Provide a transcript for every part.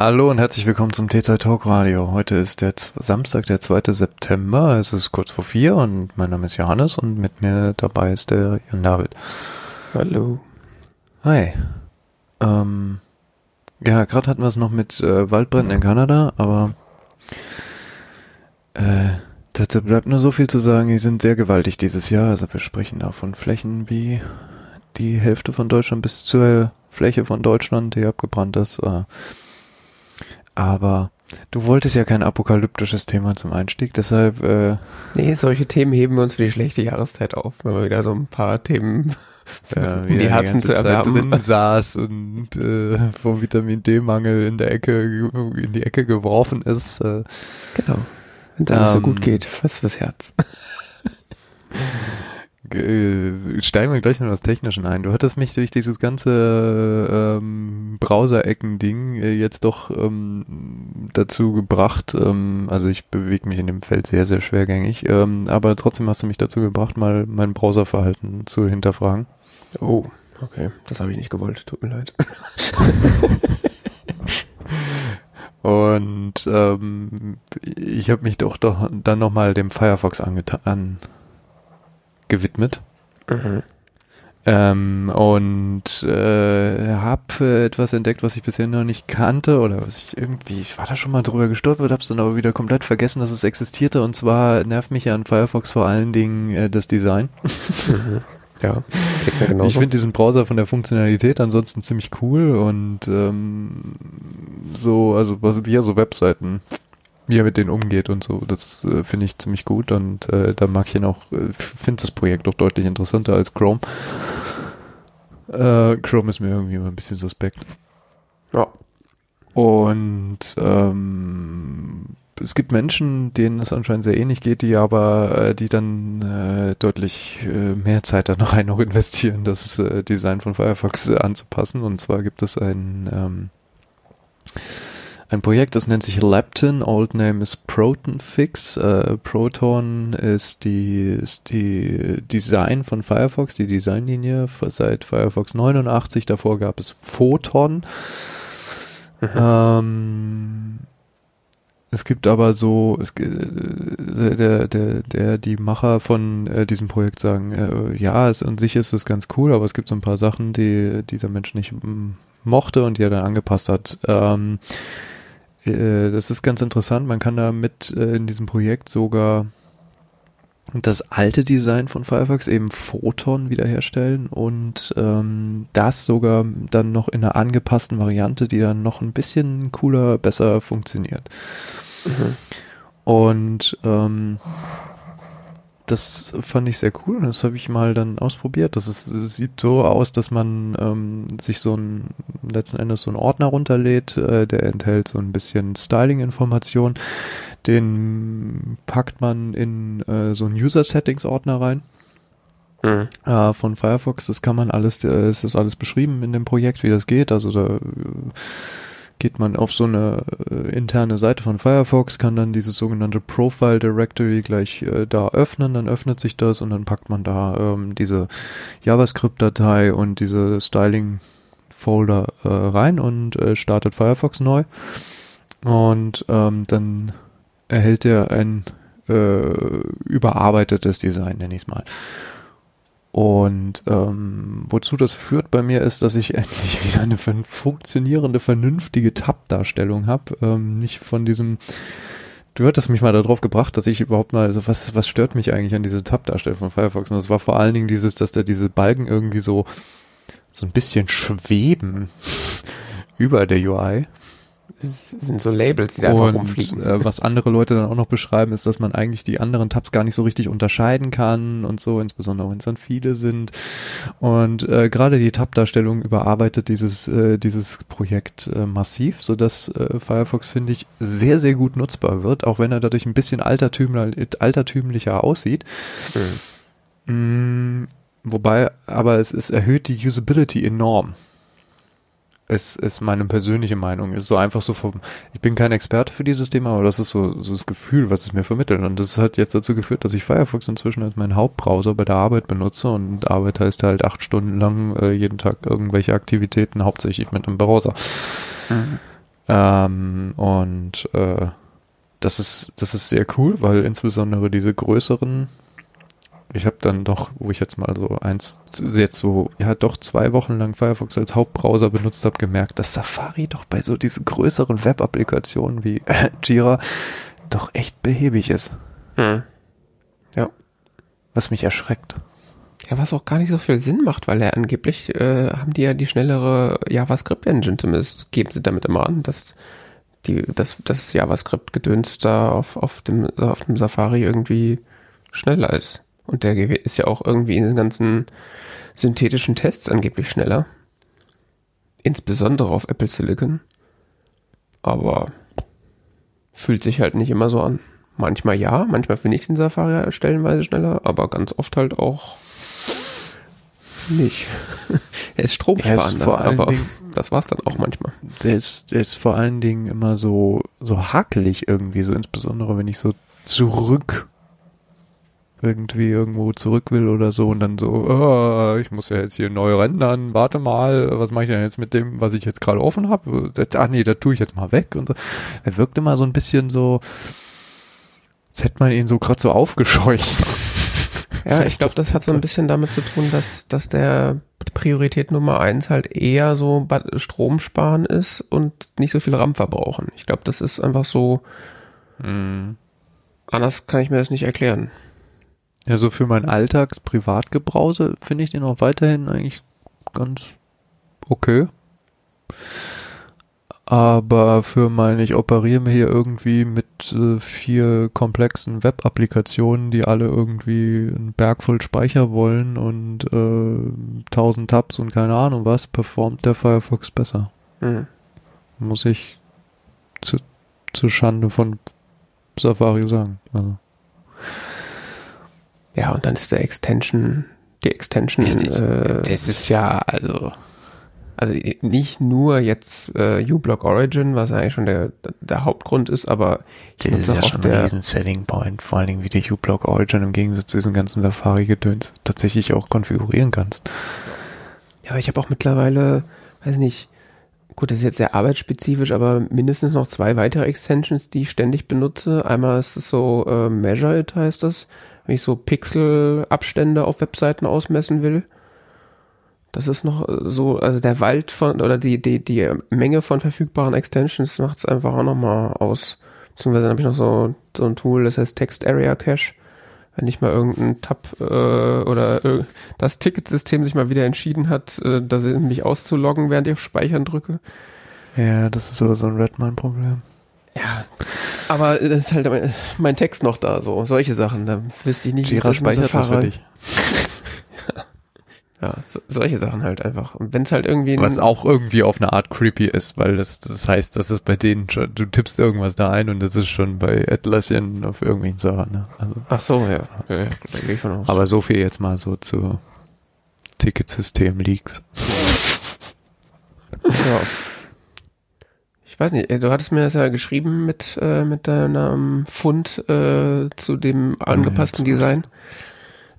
Hallo und herzlich willkommen zum T-Zeit Talk Radio. Heute ist der Z Samstag, der 2. September. Es ist kurz vor vier und mein Name ist Johannes und mit mir dabei ist der Jan David. Hallo. Hi. Ähm, ja, gerade hatten wir es noch mit äh, Waldbränden in Kanada, aber äh, dazu bleibt nur so viel zu sagen, die sind sehr gewaltig dieses Jahr. Also wir sprechen da von Flächen wie die Hälfte von Deutschland bis zur Fläche von Deutschland, die abgebrannt ist. Äh, aber du wolltest ja kein apokalyptisches Thema zum Einstieg, deshalb. Äh, nee, solche Themen heben wir uns für die schlechte Jahreszeit auf, wenn wir wieder so ein paar Themen ja, um die Herzen zu erwärmen. drin saß und äh, vom Vitamin D-Mangel in der Ecke in die Ecke geworfen ist. Äh, genau. Wenn es alles ähm, so gut geht, was fürs Herz. Äh, steigen wir gleich noch das Technischen ein. Du hattest mich durch dieses ganze ähm, Browser-Ecken-Ding äh, jetzt doch ähm, dazu gebracht, ähm, also ich bewege mich in dem Feld sehr, sehr schwergängig, ähm, aber trotzdem hast du mich dazu gebracht, mal mein Browserverhalten zu hinterfragen. Oh, okay, das habe ich nicht gewollt, tut mir leid. Und ähm, ich habe mich doch, doch dann nochmal dem Firefox angetan gewidmet. Mhm. Ähm, und äh, habe etwas entdeckt, was ich bisher noch nicht kannte oder was ich irgendwie, ich war da schon mal drüber gestolpert, hab's dann aber wieder komplett vergessen, dass es existierte und zwar nervt mich ja an Firefox vor allen Dingen äh, das Design. Mhm. Ja, Ich finde diesen Browser von der Funktionalität ansonsten ziemlich cool und ähm, so, also wie er so Webseiten wie er mit denen umgeht und so. Das äh, finde ich ziemlich gut und äh, da mag ich ihn auch, äh, finde das Projekt auch deutlich interessanter als Chrome. Äh, Chrome ist mir irgendwie immer ein bisschen suspekt. Ja. Und ähm, es gibt Menschen, denen es anscheinend sehr ähnlich geht, die aber, äh, die dann äh, deutlich äh, mehr Zeit dann rein noch investieren, das äh, Design von Firefox äh, anzupassen. Und zwar gibt es ein ähm, ein Projekt, das nennt sich Lepton, Old Name ist Proton Fix. Äh, Proton ist die, ist die Design von Firefox, die Designlinie seit Firefox 89. Davor gab es Photon. Mhm. Ähm, es gibt aber so, es, äh, der, der, der, die Macher von äh, diesem Projekt sagen, äh, ja, es, an sich ist es ganz cool, aber es gibt so ein paar Sachen, die dieser Mensch nicht mochte und die er dann angepasst hat. Ähm, äh, das ist ganz interessant. Man kann da mit äh, in diesem Projekt sogar das alte Design von Firefox, eben Photon, wiederherstellen und ähm, das sogar dann noch in einer angepassten Variante, die dann noch ein bisschen cooler, besser funktioniert. Mhm. Und ähm, das fand ich sehr cool und das habe ich mal dann ausprobiert. Das, ist, das sieht so aus, dass man ähm, sich so ein letzten Endes so einen Ordner runterlädt, äh, der enthält so ein bisschen Styling-Information. Den packt man in äh, so einen User-Settings-Ordner rein. Mhm. Äh, von Firefox, das kann man alles, äh, ist alles beschrieben in dem Projekt, wie das geht. Also da äh, geht man auf so eine äh, interne Seite von Firefox, kann dann dieses sogenannte Profile Directory gleich äh, da öffnen, dann öffnet sich das und dann packt man da ähm, diese JavaScript-Datei und diese Styling-Folder äh, rein und äh, startet Firefox neu. Und ähm, dann erhält er ein äh, überarbeitetes Design, nenne ich es mal. Und ähm, wozu das führt bei mir ist, dass ich endlich wieder eine funktionierende, vernünftige Tab-Darstellung habe. Ähm, nicht von diesem. Du hattest mich mal darauf gebracht, dass ich überhaupt mal, also was, was stört mich eigentlich an dieser Tab-Darstellung von Firefox? Und das war vor allen Dingen dieses, dass da diese Balken irgendwie so, so ein bisschen schweben über der UI. Es sind so Labels, die da einfach rumfliegen. Äh, was andere Leute dann auch noch beschreiben, ist, dass man eigentlich die anderen Tabs gar nicht so richtig unterscheiden kann und so, insbesondere wenn es dann viele sind. Und äh, gerade die Tab-Darstellung überarbeitet dieses, äh, dieses Projekt äh, massiv, sodass äh, Firefox, finde ich, sehr, sehr gut nutzbar wird, auch wenn er dadurch ein bisschen altertümlicher, altertümlicher aussieht. Mhm. Mm, wobei, aber es, es erhöht die Usability enorm ist, ist meine persönliche Meinung. Ist so einfach so vom, ich bin kein Experte für dieses Thema, aber das ist so, so das Gefühl, was es mir vermittelt. Und das hat jetzt dazu geführt, dass ich Firefox inzwischen als meinen Hauptbrowser bei der Arbeit benutze und Arbeit heißt halt acht Stunden lang äh, jeden Tag irgendwelche Aktivitäten, hauptsächlich mit einem Browser. Mhm. Ähm, und äh, das ist das ist sehr cool, weil insbesondere diese größeren ich habe dann doch, wo ich jetzt mal so eins, jetzt so, ja doch zwei Wochen lang Firefox als Hauptbrowser benutzt habe, gemerkt, dass Safari doch bei so diesen größeren Web-Applikationen wie äh, Jira doch echt behäbig ist. Hm. Ja. Was mich erschreckt. Ja, was auch gar nicht so viel Sinn macht, weil er angeblich äh, haben die ja die schnellere JavaScript-Engine, zumindest geben sie damit immer an, dass die, dass das JavaScript-Gedöns da auf, auf dem, auf dem Safari irgendwie schneller ist. Und der ist ja auch irgendwie in den ganzen synthetischen Tests angeblich schneller. Insbesondere auf Apple Silicon. Aber fühlt sich halt nicht immer so an. Manchmal ja, manchmal finde ich den Safari stellenweise schneller, aber ganz oft halt auch nicht. er ist stromsparender, vor allen aber Dingen- das war's dann auch manchmal. Der ist, der ist vor allen Dingen immer so, so hakelig irgendwie, so insbesondere wenn ich so zurück irgendwie irgendwo zurück will oder so und dann so, oh, ich muss ja jetzt hier neu rendern, warte mal, was mache ich denn jetzt mit dem, was ich jetzt gerade offen habe? Ach nee, da tue ich jetzt mal weg und so. Er wirkt immer so ein bisschen so, als hätte man ihn so gerade so aufgescheucht. Ja, ich glaube, das hat so ein bisschen damit zu tun, dass, dass der Priorität Nummer eins halt eher so Strom sparen ist und nicht so viel RAM verbrauchen. Ich glaube, das ist einfach so, Mhm. anders kann ich mir das nicht erklären. Ja, so für mein Alltags-Privatgebrause finde ich den auch weiterhin eigentlich ganz okay. Aber für mein, ich operiere mir hier irgendwie mit äh, vier komplexen Web-Applikationen, die alle irgendwie einen Berg voll Speicher wollen und äh, 1000 Tabs und keine Ahnung was, performt der Firefox besser. Hm. Muss ich zu, zu Schande von Safari sagen. Also. Ja, und dann ist der Extension, die Extension, äh, das ist ja, also. also nicht nur jetzt äh, uBlock Origin, was eigentlich schon der, der Hauptgrund ist, aber Das ist ja schon ein riesen Selling Point, vor allen Dingen wie du uBlock Origin im Gegensatz zu diesen ganzen Safari-Gedöns tatsächlich auch konfigurieren kannst. Ja, aber ich habe auch mittlerweile, weiß nicht, gut, das ist jetzt sehr arbeitsspezifisch, aber mindestens noch zwei weitere Extensions, die ich ständig benutze. Einmal ist es so äh, Measure It heißt das, wenn ich so Pixelabstände auf Webseiten ausmessen will. Das ist noch so, also der Wald von oder die die die Menge von verfügbaren Extensions macht es einfach auch noch mal aus. Beziehungsweise habe ich noch so so ein Tool, das heißt Text Area Cache. Wenn ich mal irgendein Tab äh, oder äh, das Ticketsystem sich mal wieder entschieden hat, äh, da mich auszuloggen, während ich auf Speichern drücke. Ja, das ist aber so ein Redmine-Problem. Ja, aber das ist halt mein, Text noch da, so solche Sachen. Da wüsste ich nicht, wie ich Jira das mit speichert das für dich. Ja, so, solche Sachen halt einfach. Und wenn es halt irgendwie Was auch irgendwie auf eine Art creepy ist, weil das, das heißt, das ist bei denen schon, du tippst irgendwas da ein und das ist schon bei Atlassian auf irgendwelchen Servern, ne? Also, Ach so, ja. ja, ja aber so viel jetzt mal so zu Ticketsystem-Leaks. ja. Ich weiß nicht, äh, du hattest mir das ja geschrieben mit, äh, mit deinem Fund äh, zu dem angepassten jetzt- Design.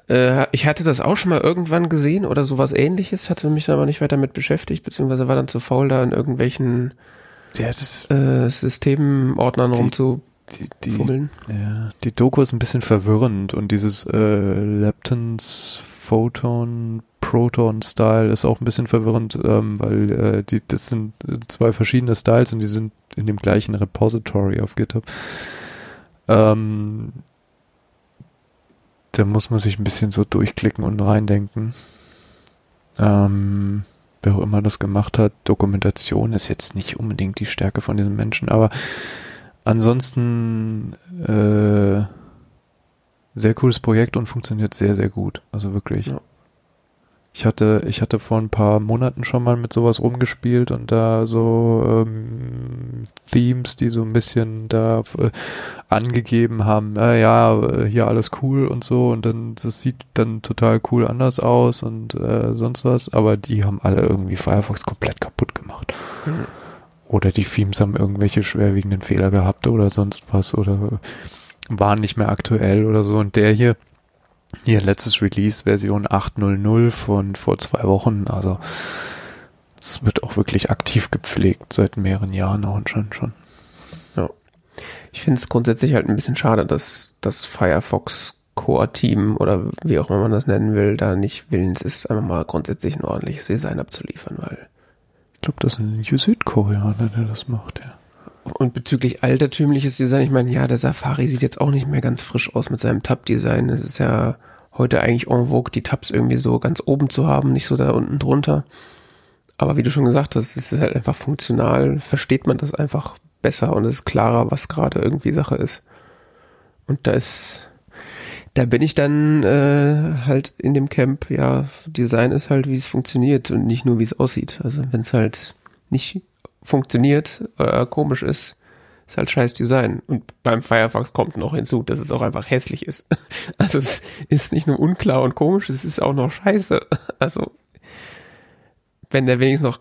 Äh, ich hatte das auch schon mal irgendwann gesehen oder sowas ähnliches, hatte mich dann aber nicht weiter mit beschäftigt, beziehungsweise war dann zu faul, da in irgendwelchen Ja, das, äh, Die- rumzufummeln. die, die, Ja, die Doku ist ein bisschen verwirrend und dieses äh, Leptons Photon Proton Style ist auch ein bisschen verwirrend, ähm, weil äh, die das sind äh, zwei verschiedene Styles und die sind in dem gleichen Repository auf GitHub. Ähm, da muss man sich ein bisschen so durchklicken und reindenken. Ähm, wer auch immer das gemacht hat, Dokumentation ist jetzt nicht unbedingt die Stärke von diesem Menschen, aber Ansonsten äh, sehr cooles Projekt und funktioniert sehr, sehr gut. Also wirklich. Ja. Ich hatte, ich hatte vor ein paar Monaten schon mal mit sowas rumgespielt und da so ähm, Themes, die so ein bisschen da äh, angegeben haben, äh, ja, äh, hier alles cool und so und dann das sieht dann total cool anders aus und äh, sonst was, aber die haben alle irgendwie Firefox komplett kaputt gemacht. Hm. Oder die Themes haben irgendwelche schwerwiegenden Fehler gehabt oder sonst was oder waren nicht mehr aktuell oder so. Und der hier, hier letztes Release, Version 8.0.0 von vor zwei Wochen, also Es wird auch wirklich aktiv gepflegt seit mehreren Jahren auch schon schon. Ja. Ich finde es grundsätzlich halt ein bisschen schade, dass das Firefox Core-Team oder wie auch immer man das nennen will, da nicht willens ist, einfach mal grundsätzlich ein ordentliches Design abzuliefern, weil. Ich glaube, das ist ein Südkoreaner, der das macht, ja. Und bezüglich altertümliches Design, ich meine, ja, der Safari sieht jetzt auch nicht mehr ganz frisch aus mit seinem Tab-Design. Es ist ja heute eigentlich en vogue, die Tabs irgendwie so ganz oben zu haben, nicht so da unten drunter. Aber wie du schon gesagt hast, es ist halt einfach funktional, versteht man das einfach besser und es ist klarer, was gerade irgendwie Sache ist. Und da ist, da bin ich dann äh, halt in dem Camp, ja, Design ist halt, wie es funktioniert und nicht nur, wie es aussieht. Also wenn es halt nicht funktioniert oder komisch ist, ist halt scheiß Design. Und beim Firefox kommt noch hinzu, dass es auch einfach hässlich ist. Also es ist nicht nur unklar und komisch, es ist auch noch scheiße. Also wenn der wenigstens noch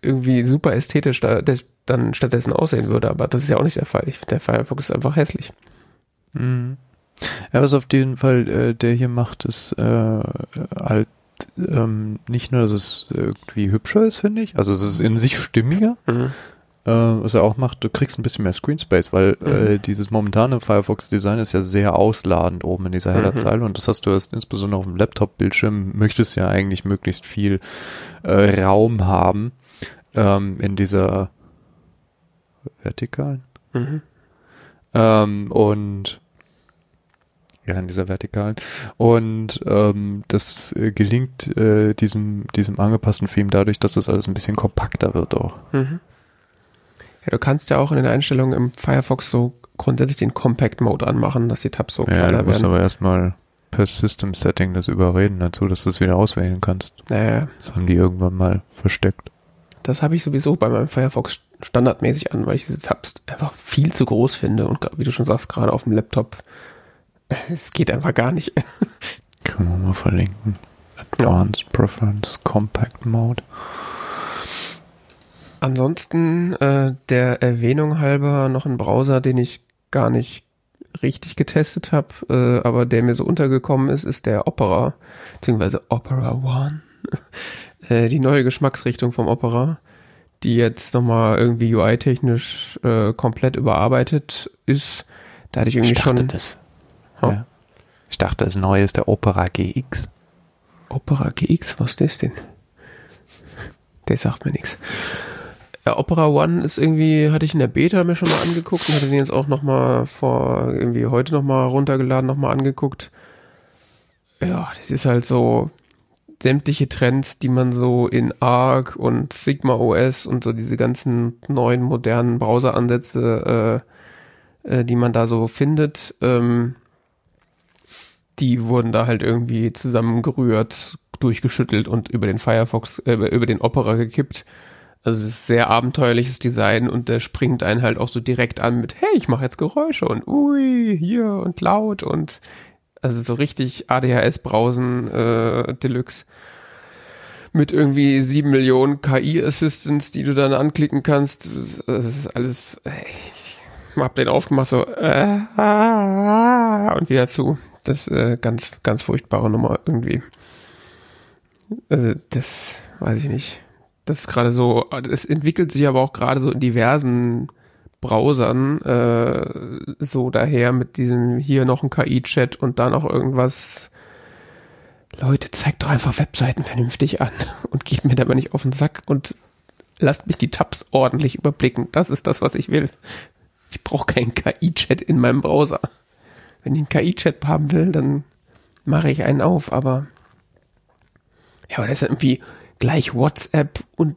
irgendwie super ästhetisch da, dann stattdessen aussehen würde, aber das ist ja auch nicht der Fall. Ich, der Firefox ist einfach hässlich. Mhm. Ja, was auf jeden Fall äh, der hier macht, ist äh, halt ähm, nicht nur, dass es irgendwie hübscher ist, finde ich, also es ist in sich stimmiger, mhm. äh, was er auch macht, du kriegst ein bisschen mehr Screen Space, weil mhm. äh, dieses momentane Firefox-Design ist ja sehr ausladend oben in dieser Hellerzeile mhm. und das hast du erst insbesondere auf dem Laptop-Bildschirm, möchtest ja eigentlich möglichst viel äh, Raum haben ähm, in dieser vertikalen. Mhm. Ähm, und ja, in dieser vertikalen. Und ähm, das äh, gelingt äh, diesem, diesem angepassten Theme dadurch, dass das alles ein bisschen kompakter wird auch. Mhm. Ja, du kannst ja auch in den Einstellungen im Firefox so grundsätzlich den Compact Mode anmachen, dass die Tabs so kleiner werden. Ja, du musst aber erstmal per System Setting das überreden dazu, dass du es wieder auswählen kannst. Naja. Das haben die irgendwann mal versteckt. Das habe ich sowieso bei meinem Firefox standardmäßig an, weil ich diese Tabs einfach viel zu groß finde und wie du schon sagst, gerade auf dem Laptop es geht einfach gar nicht. Können wir mal verlinken. Advanced ja. Preference Compact Mode. Ansonsten äh, der Erwähnung halber noch ein Browser, den ich gar nicht richtig getestet habe, äh, aber der mir so untergekommen ist, ist der Opera, beziehungsweise Opera One. äh, die neue Geschmacksrichtung vom Opera, die jetzt nochmal irgendwie UI-technisch äh, komplett überarbeitet ist. Da hatte ich irgendwie ich schon. Das Oh. Ja. Ich dachte, das neue ist der Opera GX. Opera GX, was ist das denn? Der sagt mir nichts. Ja, Opera One ist irgendwie, hatte ich in der Beta mir schon mal angeguckt und hatte den jetzt auch noch mal vor, irgendwie heute noch mal runtergeladen, noch mal angeguckt. Ja, das ist halt so sämtliche Trends, die man so in Arc und Sigma OS und so diese ganzen neuen modernen Browseransätze, äh, äh, die man da so findet, ähm, die wurden da halt irgendwie zusammengerührt, durchgeschüttelt und über den Firefox, äh, über den Opera gekippt. Also es ist sehr abenteuerliches Design und der springt einen halt auch so direkt an mit, hey, ich mache jetzt Geräusche und ui, hier und laut und also so richtig ADHS-Brausen äh, Deluxe mit irgendwie sieben Millionen KI-Assistants, die du dann anklicken kannst. Das ist alles, ich hab den aufgemacht so äh, und wieder zu. Das äh, ganz, ganz furchtbare Nummer irgendwie. Also das weiß ich nicht. Das ist gerade so, es entwickelt sich aber auch gerade so in diversen Browsern äh, so daher mit diesem hier noch ein KI-Chat und dann auch irgendwas. Leute, zeigt doch einfach Webseiten vernünftig an und geht mir dabei nicht auf den Sack und lasst mich die Tabs ordentlich überblicken. Das ist das, was ich will. Ich brauche keinen KI-Chat in meinem Browser. Wenn ich einen KI-Chat haben will, dann mache ich einen auf, aber ja, aber das ist irgendwie gleich WhatsApp und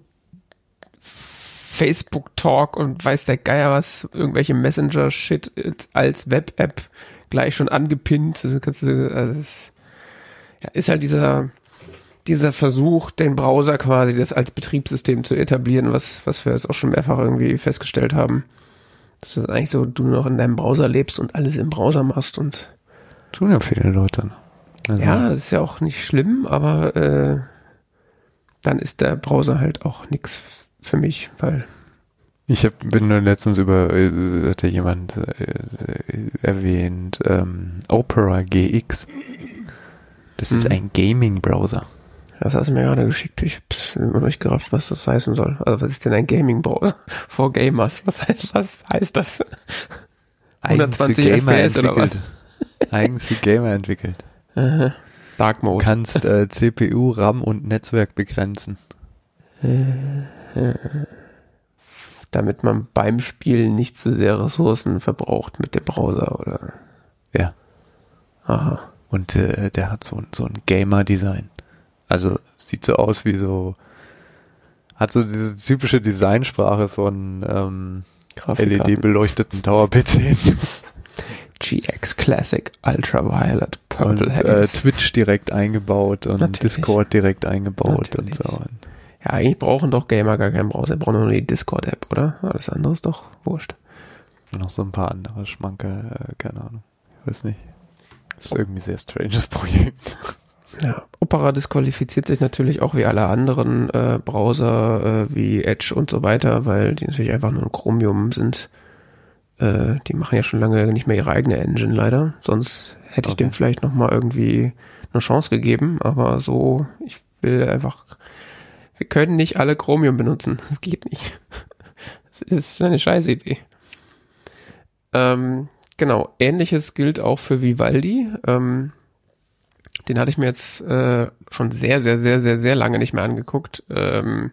Facebook Talk und weiß der Geier was, irgendwelche Messenger-Shit als Web-App gleich schon angepinnt. Das also das, ja, ist halt dieser, dieser Versuch, den Browser quasi das als Betriebssystem zu etablieren, was, was wir jetzt auch schon mehrfach irgendwie festgestellt haben. Das ist eigentlich so, du noch in deinem Browser lebst und alles im Browser machst und. Tun ja viele Leute. Also ja, das ist ja auch nicht schlimm, aber äh, dann ist der Browser halt auch nichts für mich, weil. Ich hab, bin nur letztens über, äh, hatte jemand äh, erwähnt, ähm, Opera GX. Das ist mhm. ein Gaming-Browser. Das hast du mir gerade geschickt. Ich hab's immer noch nicht gerafft, was das heißen soll. Also was ist denn ein Gaming-Browser? For Gamers. Was heißt, was heißt das? 120 FPS oder was? Eigens für Gamer entwickelt. Aha. Dark Du Mode. kannst äh, CPU, RAM und Netzwerk begrenzen. Damit man beim Spielen nicht zu sehr Ressourcen verbraucht mit dem Browser oder. Ja. Aha. Und äh, der hat so, so ein Gamer-Design. Also sieht so aus wie so, hat so diese typische Designsprache von ähm. LED-beleuchteten Tower-PCs. GX Classic Ultraviolet Purple und äh. Twitch direkt eingebaut und Natürlich. Discord direkt eingebaut Natürlich. und so. Ja, eigentlich brauchen doch Gamer gar keinen Browser, brauchen nur die Discord-App, oder? Alles andere ist doch wurscht. Und noch so ein paar andere Schmankerl, äh, keine Ahnung. Ich weiß nicht. Das ist irgendwie ein sehr stranges Projekt. Ja, Opera disqualifiziert sich natürlich auch wie alle anderen äh, Browser äh, wie Edge und so weiter, weil die natürlich einfach nur ein Chromium sind. Äh, die machen ja schon lange nicht mehr ihre eigene Engine leider. Sonst hätte ich Okay. dem vielleicht noch mal irgendwie eine Chance gegeben, aber so, ich will einfach, wir können nicht alle Chromium benutzen. Das geht nicht. Das ist eine scheiß Idee. Ähm, genau, ähnliches gilt auch für Vivaldi. Ähm, den hatte ich mir jetzt äh, schon sehr, sehr, sehr, sehr, sehr lange nicht mehr angeguckt. Ähm,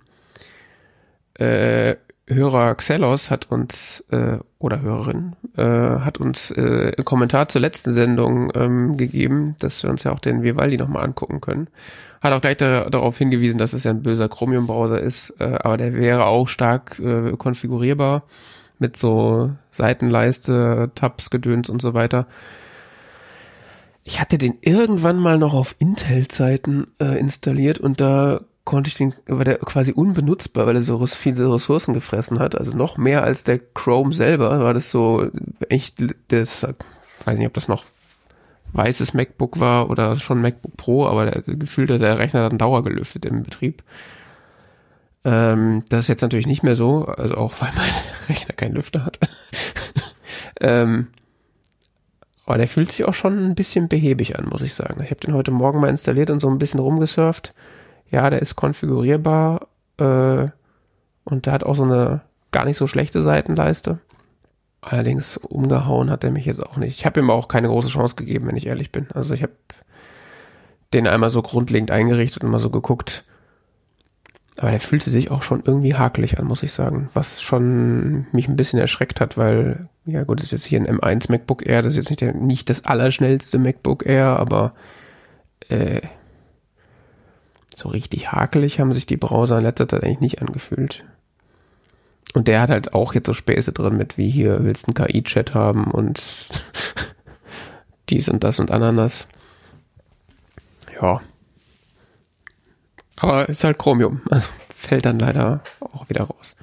äh, Hörer Xelos hat uns, äh, oder Hörerin, äh, hat uns äh, einen Kommentar zur letzten Sendung ähm, gegeben, dass wir uns ja auch den Vivaldi nochmal angucken können. Hat auch gleich da, darauf hingewiesen, dass es ja ein böser Chromium-Browser ist, äh, aber der wäre auch stark äh, konfigurierbar mit so Seitenleiste, Tabs, Gedöns und so weiter. Ich hatte den irgendwann mal noch auf Intel-Zeiten äh, installiert und da konnte ich den, war der quasi unbenutzbar, weil er so viele Ressourcen gefressen hat. Also noch mehr als der Chrome selber war das so echt, das, weiß nicht, ob das noch weißes MacBook war oder schon MacBook Pro, aber der, gefühlt hat der Rechner dann dauergelüftet im Betrieb. Ähm, das ist jetzt natürlich nicht mehr so, also auch weil mein Rechner keinen Lüfter hat. ähm, aber der fühlt sich auch schon ein bisschen behäbig an, muss ich sagen. Ich habe den heute Morgen mal installiert und so ein bisschen rumgesurft. Ja, der ist konfigurierbar äh, und der hat auch so eine gar nicht so schlechte Seitenleiste. Allerdings umgehauen hat er mich jetzt auch nicht. Ich habe ihm auch keine große Chance gegeben, wenn ich ehrlich bin. Also ich habe den einmal so grundlegend eingerichtet und mal so geguckt. Aber der fühlte sich auch schon irgendwie hakelig an, muss ich sagen. Was schon mich ein bisschen erschreckt hat, weil, ja gut, das ist jetzt hier ein M1 MacBook Air, das ist jetzt nicht, der, nicht das allerschnellste MacBook Air, aber äh, so richtig hakelig haben sich die Browser in letzter Zeit eigentlich nicht angefühlt. Und der hat halt auch jetzt so Späße drin mit, wie hier willst du einen KI-Chat haben und dies und das und Ananas. Ja. Aber ist halt Chromium. Also fällt dann leider auch wieder raus.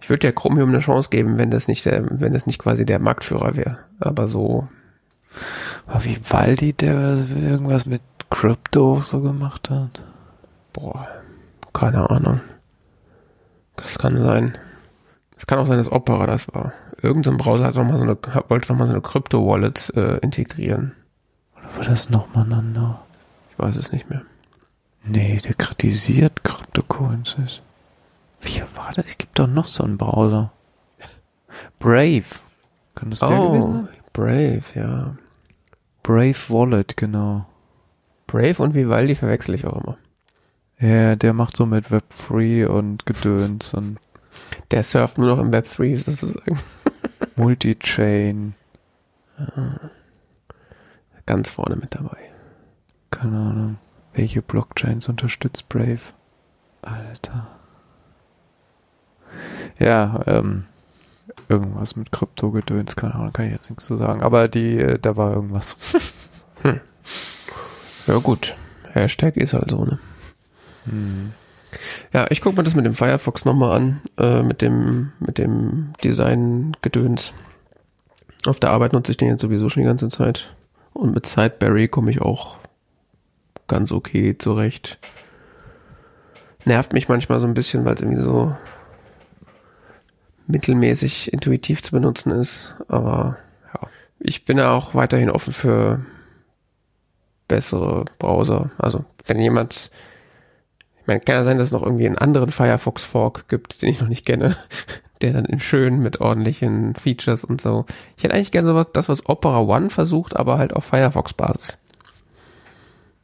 Ich würde der Chromium eine Chance geben, wenn das nicht der, wenn das nicht quasi der Marktführer wäre. Aber so, War Vivaldi, der irgendwas mit Crypto so gemacht hat? boah, keine Ahnung. Das kann sein. Es kann auch sein, dass Opera das war. Irgendein Browser hat noch mal so eine, wollte noch mal so eine Crypto-Wallet äh, integrieren. Oder war das nochmal ein anderer? Ich weiß es nicht mehr. Nee, der kritisiert Cryptocurrencies. Wie war das? Es gibt doch noch so einen Browser. Brave. Kann das der gewesen Oh, sein? Brave, ja. Brave Wallet, genau. Brave und Vivaldi verwechsel ich auch immer. Ja, der macht so mit Web3 und Gedöns und Der surft nur noch im Web 3 sozusagen. Multi-Chain. Ganz vorne mit dabei. Keine Ahnung. Welche Blockchains unterstützt Brave? Alter. Ja, ähm, irgendwas mit Krypto-Gedöns, keine Ahnung, kann ich jetzt nichts zu sagen. Aber die, äh, da war irgendwas. Ja gut. Hashtag ist halt so, ne? Hm. Ja, ich gucke mir das mit dem Firefox nochmal an, äh, mit dem, mit dem Design-Gedöns. Auf der Arbeit nutze ich den jetzt sowieso schon die ganze Zeit. Und mit Sideberry komme ich auch ganz okay zurecht. Nervt mich manchmal so ein bisschen, weil es irgendwie so mittelmäßig intuitiv zu benutzen ist. Aber ja, ich bin ja auch weiterhin offen für bessere Browser. Also wenn jemand, ich meine, kann ja sein, dass es noch irgendwie einen anderen Firefox Fork gibt, den ich noch nicht kenne, der dann in schön mit ordentlichen Features und so. Ich hätte eigentlich gerne sowas, das was Opera One versucht, aber halt auf Firefox Basis.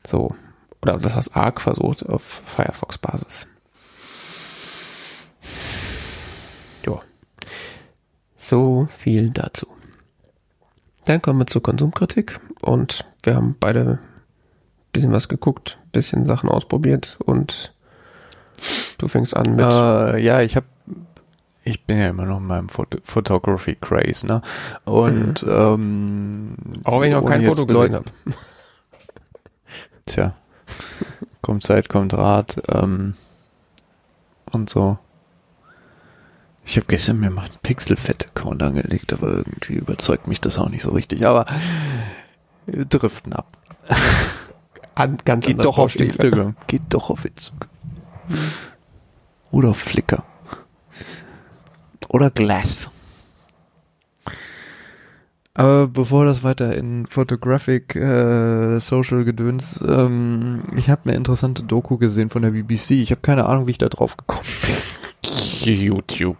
So. Oder das was Arc versucht auf Firefox Basis. Ja. So viel dazu. Dann kommen wir zur Konsumkritik und wir haben beide ein bisschen was geguckt, ein bisschen Sachen ausprobiert und du fängst an mit. Äh, ja, ich habe ich bin ja immer noch in meinem Phot Photography Craze, ne? Und mhm. ähm, auch wenn ich noch kein Foto gesehen habe. Tja, kommt Zeit, kommt Rat ähm, und so. Ich habe gestern mir mal einen Pixelfett-Account angelegt, aber irgendwie überzeugt mich das auch nicht so richtig. Aber driften ab. An, ganz Geht doch auf Instagram. Geht doch auf Instagram. Oder auf Flickr. Oder Glass. Aber bevor das weiter in Photographic äh, Social Gedöns, ähm, ich habe eine interessante Doku gesehen von der BBC. Ich habe keine Ahnung, wie ich da drauf gekommen bin. YouTube.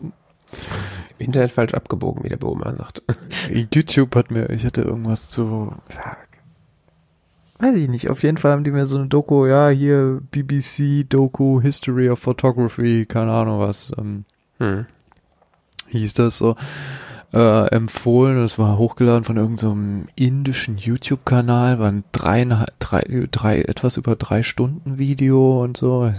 Im Internet falsch abgebogen, wie der Boma sagt. YouTube hat mir, ich hatte irgendwas zu, weiß ich nicht, auf jeden Fall haben die mir so eine Doku, ja, hier BBC Doku History of Photography, keine Ahnung was, ähm, hm. hieß das so, äh, empfohlen. Das war hochgeladen von irgendeinem so indischen YouTube-Kanal, war ein drei, drei, drei, etwas über drei Stunden Video und so.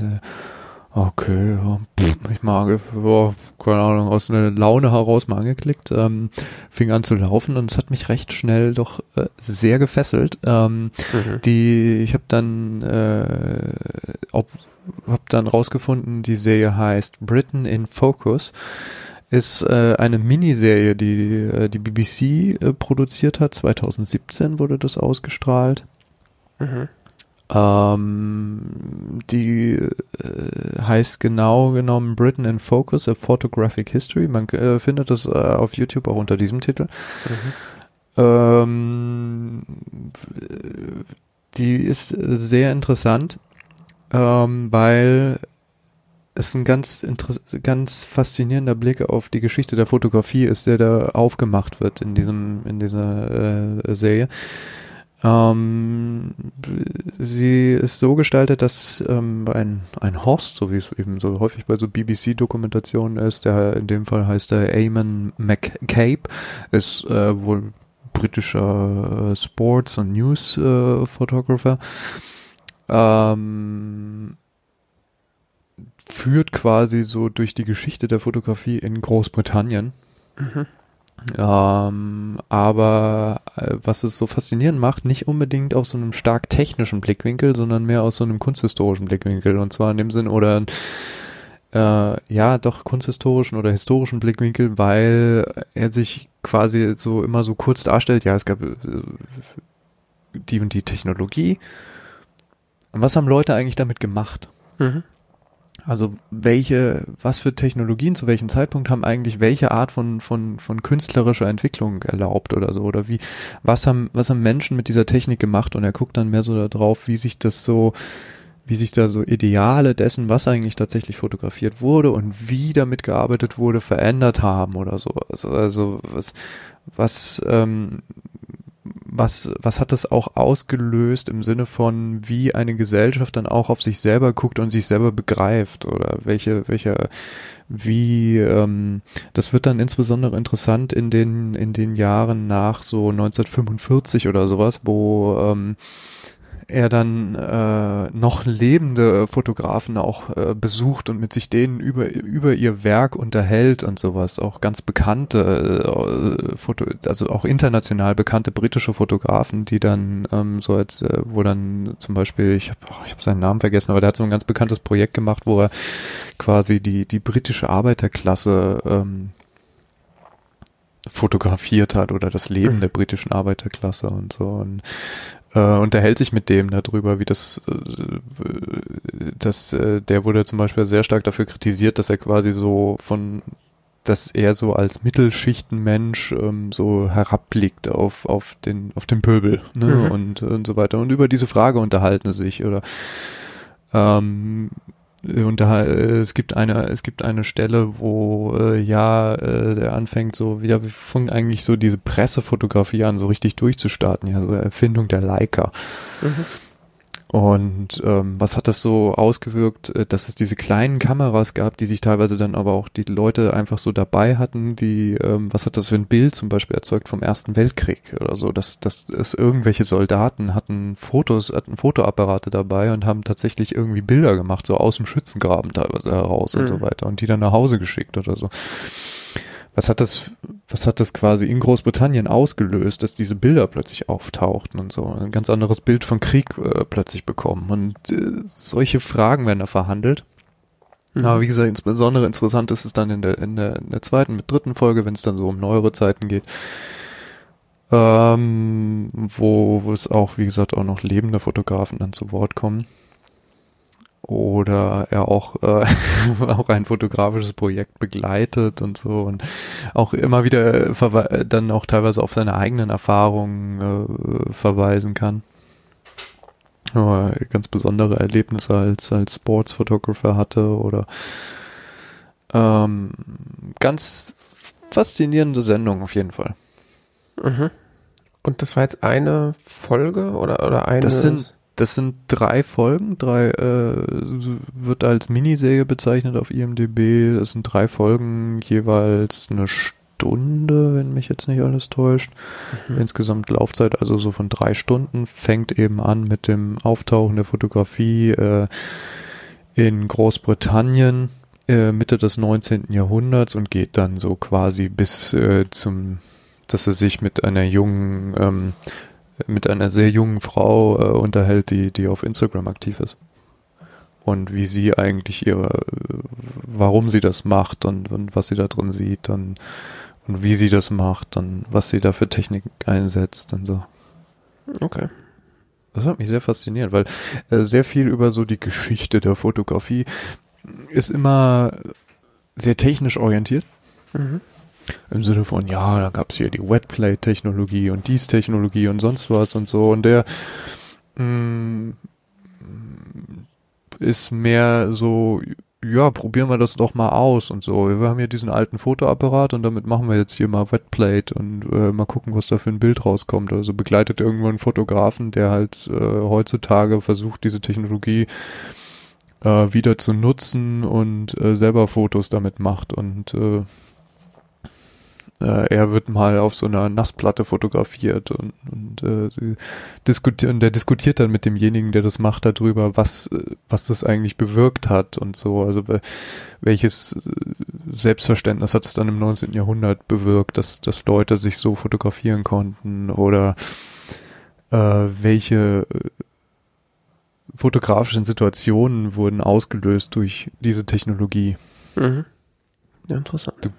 Okay, ja, pff, ich mag, ja, keine Ahnung, aus einer Laune heraus mal angeklickt, ähm, fing an zu laufen und es hat mich recht schnell doch äh, sehr gefesselt. Ähm, mhm. Die, ich habe dann, äh, ob, hab dann rausgefunden, die Serie heißt Britain in Focus, ist äh, eine Miniserie, die äh, die BBC äh, produziert hat. 2017 wurde das ausgestrahlt. Mhm. Ähm, die äh, heißt genau genommen Britain in Focus, a Photographic History. Man äh, findet das äh, auf YouTube auch unter diesem Titel. Mhm. Ähm, die ist sehr interessant, ähm, weil es ein ganz ganz faszinierender Blick auf die Geschichte der Fotografie ist, der da aufgemacht wird in diesem in dieser äh, Serie. Ähm, sie ist so gestaltet, dass ähm, ein, ein Host, so wie es eben so häufig bei so BBC-Dokumentationen ist, der in dem Fall heißt er Eamon McCabe, ist äh, wohl britischer äh, Sports- und News-Photographer. Äh, ähm, führt quasi so durch die Geschichte der Fotografie in Großbritannien. Mhm. Ähm, aber äh, was es so faszinierend macht, nicht unbedingt aus so einem stark technischen Blickwinkel, sondern mehr aus so einem kunsthistorischen Blickwinkel. Und zwar in dem Sinn, oder äh, ja, doch kunsthistorischen oder historischen Blickwinkel, weil er sich quasi so immer so kurz darstellt, ja, es gab äh, die und die Technologie. Und was haben Leute eigentlich damit gemacht? Mhm. Also welche, was für Technologien zu welchem Zeitpunkt haben eigentlich welche Art von, von, von künstlerischer Entwicklung erlaubt oder so? Oder wie, was haben, was haben Menschen mit dieser Technik gemacht? Und er guckt dann mehr so darauf, wie sich das so, wie sich da so Ideale dessen, was eigentlich tatsächlich fotografiert wurde und wie damit gearbeitet wurde, verändert haben oder so. Also, also was, was ähm, was, was hat das auch ausgelöst im Sinne von, wie eine Gesellschaft dann auch auf sich selber guckt und sich selber begreift oder welche, welche, wie, ähm, das wird dann insbesondere interessant in den, in den Jahren nach so 1945 oder sowas, wo, ähm, er dann äh, noch lebende Fotografen auch äh, besucht und mit sich denen über über ihr Werk unterhält und sowas auch ganz bekannte äh, Foto also auch international bekannte britische Fotografen die dann ähm, so als äh, wo dann zum Beispiel ich habe oh, ich habe seinen Namen vergessen aber der hat so ein ganz bekanntes Projekt gemacht wo er quasi die die britische Arbeiterklasse ähm, fotografiert hat oder das Leben mhm. der britischen Arbeiterklasse und so und äh, unterhält sich mit dem darüber, wie das, äh, das, äh, der wurde zum Beispiel sehr stark dafür kritisiert, dass er quasi so von dass er so als Mittelschichtenmensch ähm, so herabblickt auf, auf den, auf den Pöbel, ne? Mhm. Und, und so weiter. Und über diese Frage unterhalten sie sich oder ähm, und da, äh, es gibt eine, es gibt eine Stelle, wo äh, ja, äh, der anfängt so, ja, wie fangen eigentlich so diese Pressefotografie an, so richtig durchzustarten, ja, so Erfindung der Leica. Mhm. Und ähm, was hat das so ausgewirkt, äh, dass es diese kleinen Kameras gab, die sich teilweise dann aber auch die Leute einfach so dabei hatten, die, ähm, was hat das für ein Bild zum Beispiel erzeugt vom Ersten Weltkrieg oder so, dass, dass es irgendwelche Soldaten hatten Fotos, hatten Fotoapparate dabei und haben tatsächlich irgendwie Bilder gemacht, so aus dem Schützengraben teilweise heraus mhm. und so weiter und die dann nach Hause geschickt oder so was hat das, was hat das quasi in Großbritannien ausgelöst, dass diese Bilder plötzlich auftauchten und so ein ganz anderes Bild von Krieg äh, plötzlich bekommen und äh, solche Fragen werden da verhandelt. Mhm. Aber wie gesagt, insbesondere interessant ist es dann in der, in der, in der zweiten, mit dritten Folge, wenn es dann so um neuere Zeiten geht, ähm, wo, wo es auch, wie gesagt, auch noch lebende Fotografen dann zu Wort kommen oder er auch, äh, auch ein fotografisches Projekt begleitet und so und auch immer wieder dann auch teilweise auf seine eigenen Erfahrungen äh, verweisen kann. Aber ganz besondere Erlebnisse als, als Sportsphotographer hatte oder ähm, ganz faszinierende Sendung auf jeden Fall. Mhm. Und das war jetzt eine Folge oder, oder eine? Das sind das sind drei Folgen, drei äh, wird als Miniserie bezeichnet auf IMDb. Das sind drei Folgen, jeweils eine Stunde, wenn mich jetzt nicht alles täuscht. Mhm. Insgesamt Laufzeit also so von drei Stunden. Fängt eben an mit dem Auftauchen der Fotografie äh, in Großbritannien äh, Mitte des 19. Jahrhunderts und geht dann so quasi bis äh, zum, dass er sich mit einer jungen ähm, mit einer sehr jungen Frau äh, unterhält, die, die auf Instagram aktiv ist. Und wie sie eigentlich ihre, warum sie das macht und, und was sie da drin sieht und, und wie sie das macht und was sie da für Technik einsetzt und so. Okay. Das hat mich sehr fasziniert, weil äh, sehr viel über so die Geschichte der Fotografie ist immer sehr technisch orientiert. Mhm. Im Sinne von, ja, da gab's hier die Wetplate-Technologie und dies Technologie und sonst was und so. Und der mh, mm, ist mehr so, ja, probieren wir das doch mal aus und so. Wir haben hier diesen alten Fotoapparat und damit machen wir jetzt hier mal Wetplate und äh, mal gucken, was da für ein Bild rauskommt. Also begleitet irgendwo einen Fotografen, der halt äh, heutzutage versucht, diese Technologie äh, wieder zu nutzen und äh, selber Fotos damit macht und äh, äh, er wird mal auf so einer Nassplatte fotografiert und, und äh, diskutieren, der diskutiert dann mit demjenigen, der das macht, darüber, was, was das eigentlich bewirkt hat und so. Also welches Selbstverständnis hat es dann im 19. Jahrhundert bewirkt, dass, dass Leute sich so fotografieren konnten oder äh, welche fotografischen Situationen wurden ausgelöst durch diese Technologie. Mhm. Ja, interessant. Du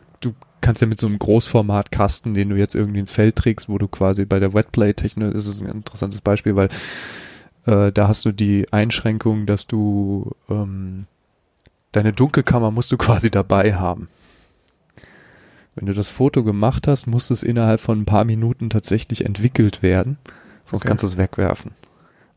kannst ja mit so einem Großformatkasten, den du jetzt irgendwie ins Feld trägst, wo du quasi bei der Wetplay-Technik, das ist ein interessantes Beispiel, weil äh, da hast du die Einschränkung, dass du ähm, deine Dunkelkammer musst du quasi dabei haben. Wenn du das Foto gemacht hast, muss es innerhalb von ein paar Minuten tatsächlich entwickelt werden, sonst okay. kannst du es wegwerfen.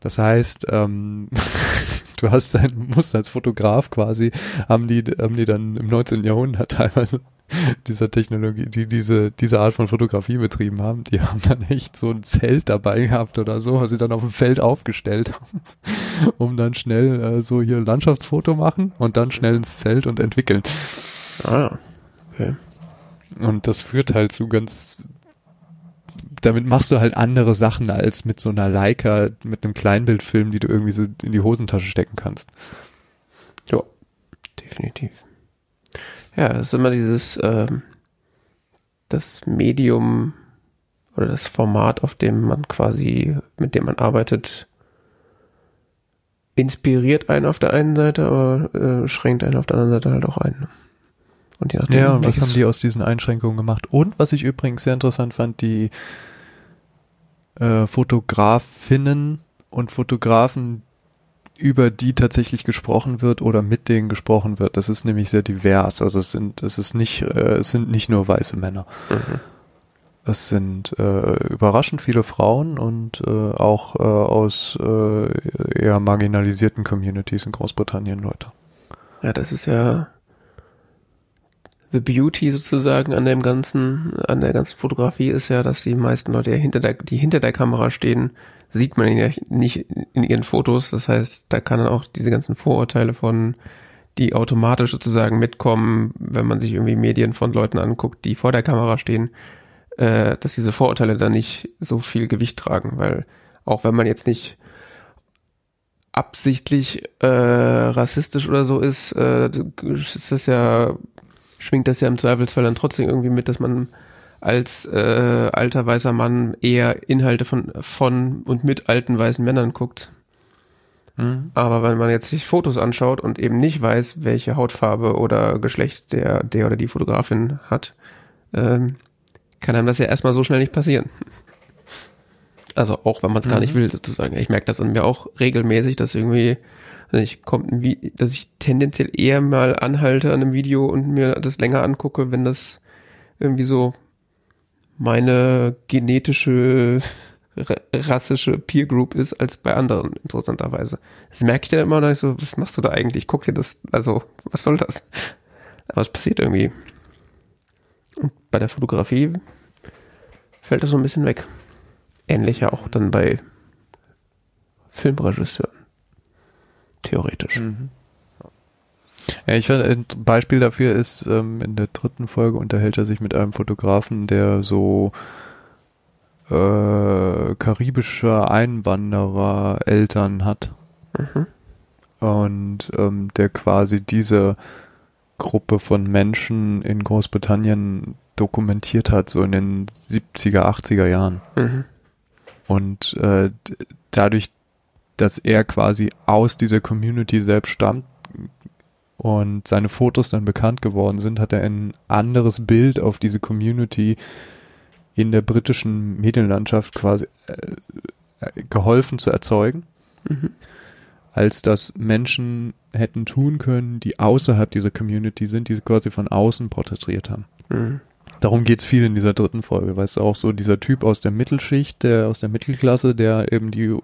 Das heißt, ähm, du hast ein, musst als Fotograf quasi, haben die, haben die dann im 19. Jahrhundert teilweise dieser Technologie, die diese, diese Art von Fotografie betrieben haben, die haben dann echt so ein Zelt dabei gehabt oder so, was sie dann auf dem Feld aufgestellt haben, um dann schnell äh, so hier Landschaftsfoto machen und dann schnell ins Zelt und entwickeln. Ah, okay. Und das führt halt zu ganz, damit machst du halt andere Sachen als mit so einer Leica, mit einem Kleinbildfilm, die du irgendwie so in die Hosentasche stecken kannst. Ja, definitiv. Ja, das ist immer dieses, ähm, das Medium oder das Format, auf dem man quasi, mit dem man arbeitet, inspiriert einen auf der einen Seite, aber äh, schränkt einen auf der anderen Seite halt auch ein. Ne? Und je nachdem, ja, und was haben die aus diesen Einschränkungen gemacht? Und was ich übrigens sehr interessant fand, die äh, Fotografinnen und Fotografen, über die tatsächlich gesprochen wird oder mit denen gesprochen wird. Das ist nämlich sehr divers. Also es sind, es ist nicht, äh, es sind nicht nur weiße Männer. Mhm. Es sind äh, überraschend viele Frauen und äh, auch äh, aus äh, eher marginalisierten Communities in Großbritannien Leute. Ja, das ist ja the beauty sozusagen an dem ganzen, an der ganzen Fotografie ist ja, dass die meisten Leute, die hinter der, die hinter der Kamera stehen, sieht man ja nicht in ihren Fotos. Das heißt, da kann auch diese ganzen Vorurteile von, die automatisch sozusagen mitkommen, wenn man sich irgendwie Medien von Leuten anguckt, die vor der Kamera stehen, äh, dass diese Vorurteile dann nicht so viel Gewicht tragen, weil auch wenn man jetzt nicht absichtlich äh, rassistisch oder so ist, äh, ist das ja, schwingt das ja im Zweifelsfall dann trotzdem irgendwie mit, dass man als äh, alter weißer Mann eher Inhalte von, von und mit alten weißen Männern guckt. Mhm. Aber wenn man jetzt sich Fotos anschaut und eben nicht weiß, welche Hautfarbe oder Geschlecht der, der oder die Fotografin hat, ähm, kann einem das ja erstmal so schnell nicht passieren. Also auch wenn man es mhm. gar nicht mhm. will, sozusagen. Ich merke das an mir auch regelmäßig, dass irgendwie, also ich kommt dass ich tendenziell eher mal anhalte an einem Video und mir das länger angucke, wenn das irgendwie so meine genetische rassische Peer Group ist als bei anderen, interessanterweise. Das merke ich dann immer noch so, was machst du da eigentlich? Guck dir das, also, was soll das? Aber es passiert irgendwie. Und bei der Fotografie fällt das so ein bisschen weg. Ähnlich ja auch dann bei Filmregisseuren. Theoretisch. Mhm. Ja, ich finde, ein Beispiel dafür ist, ähm, in der dritten Folge unterhält er sich mit einem Fotografen, der so äh, karibische Einwanderer Eltern hat. Mhm. Und ähm, der quasi diese Gruppe von Menschen in Großbritannien dokumentiert hat, so in den 70er, 80er Jahren. Mhm. Und äh, dadurch, dass er quasi aus dieser Community selbst stammt, und seine Fotos dann bekannt geworden sind, hat er ein anderes Bild auf diese Community in der britischen Medienlandschaft quasi äh, geholfen zu erzeugen, mhm. als dass Menschen hätten tun können, die außerhalb dieser Community sind, die sie quasi von außen porträtiert haben. Mhm. Darum geht's viel in dieser dritten Folge, weißt du, auch so dieser Typ aus der Mittelschicht, der aus der Mittelklasse, der eben die,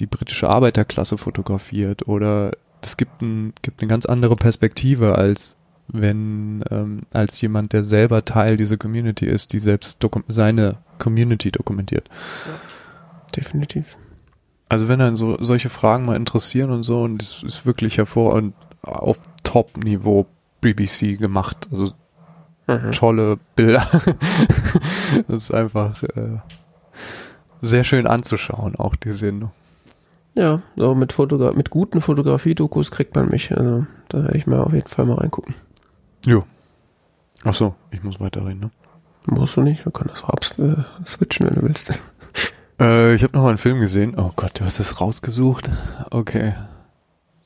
die britische Arbeiterklasse fotografiert oder das gibt, ein, gibt eine ganz andere Perspektive als wenn ähm, als jemand, der selber Teil dieser Community ist, die selbst seine Community dokumentiert. Ja, definitiv. Also wenn dann so solche Fragen mal interessieren und so, und es ist wirklich hervor und auf Top-Niveau BBC gemacht. Also mhm. tolle Bilder. das ist einfach äh, sehr schön anzuschauen, auch die Sendung. Ja, so mit, Fotogra mit guten Fotografie-Dokus kriegt man mich. Also da werde ich mal auf jeden Fall mal reingucken. Jo. Ach so, ich muss weiterreden, ne? Musst du nicht, wir können das auch äh, switchen, wenn du willst. Äh, ich habe noch mal einen Film gesehen. Oh Gott, du hast es rausgesucht. Okay.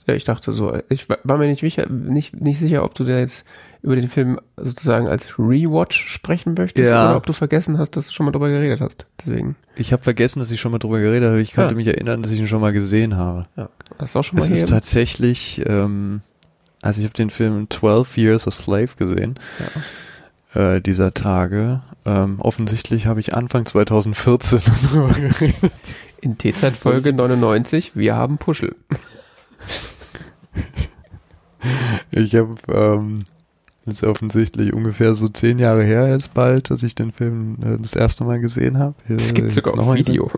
Ja, ich dachte so, ich war mir nicht, nicht, nicht sicher, ob du da jetzt über den Film sozusagen als Rewatch sprechen möchtest ja. oder ob du vergessen hast, dass du schon mal drüber geredet hast. Deswegen. Ich habe vergessen, dass ich schon mal drüber geredet habe. Ich konnte ja. mich erinnern, dass ich ihn schon mal gesehen habe. Ja. Hast du auch schon mal Es ist tatsächlich, ähm, also ich habe den Film 12 Years a Slave gesehen. Ja. Äh, dieser Tage. Ähm, offensichtlich habe ich Anfang 2014 darüber geredet. In T-Zeit-Folge 99, wir haben Puschel. Ich habe ähm, jetzt offensichtlich ungefähr so zehn Jahre her jetzt bald, dass ich den Film äh, das erste Mal gesehen habe. Es gibt sogar auf Video.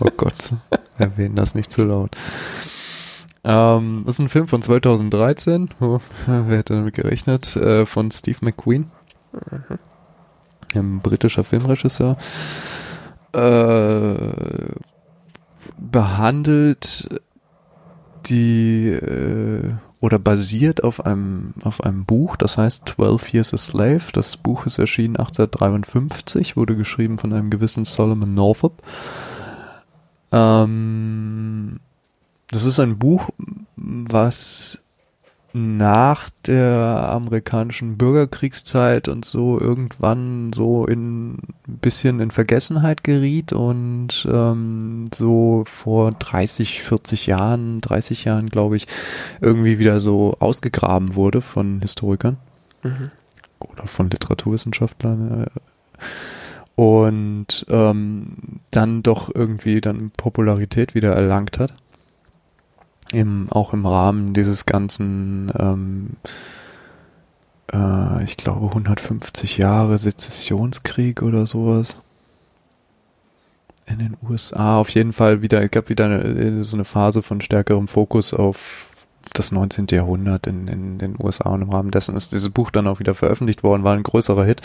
oh Gott, erwähnen das nicht zu laut. Ähm, das ist ein Film von 2013. Oh, wer hätte damit gerechnet? Äh, von Steve McQueen. Mhm. Ein britischer Filmregisseur. Äh, behandelt die äh, oder basiert auf einem auf einem Buch, das heißt 12 Years a Slave. Das Buch ist erschienen 1853, wurde geschrieben von einem gewissen Solomon Northup. Ähm, das ist ein Buch, was nach der amerikanischen Bürgerkriegszeit und so irgendwann so in ein bisschen in Vergessenheit geriet und ähm, so vor 30, 40 Jahren, 30 Jahren, glaube ich, irgendwie wieder so ausgegraben wurde von Historikern mhm. oder von Literaturwissenschaftlern. Äh, und ähm, dann doch irgendwie dann Popularität wieder erlangt hat im, auch im Rahmen dieses ganzen, ähm, äh, ich glaube, 150 Jahre Sezessionskrieg oder sowas in den USA. Auf jeden Fall wieder, es gab wieder eine, so eine Phase von stärkerem Fokus auf das 19. Jahrhundert in, in den USA und im Rahmen dessen ist dieses Buch dann auch wieder veröffentlicht worden, war ein größerer Hit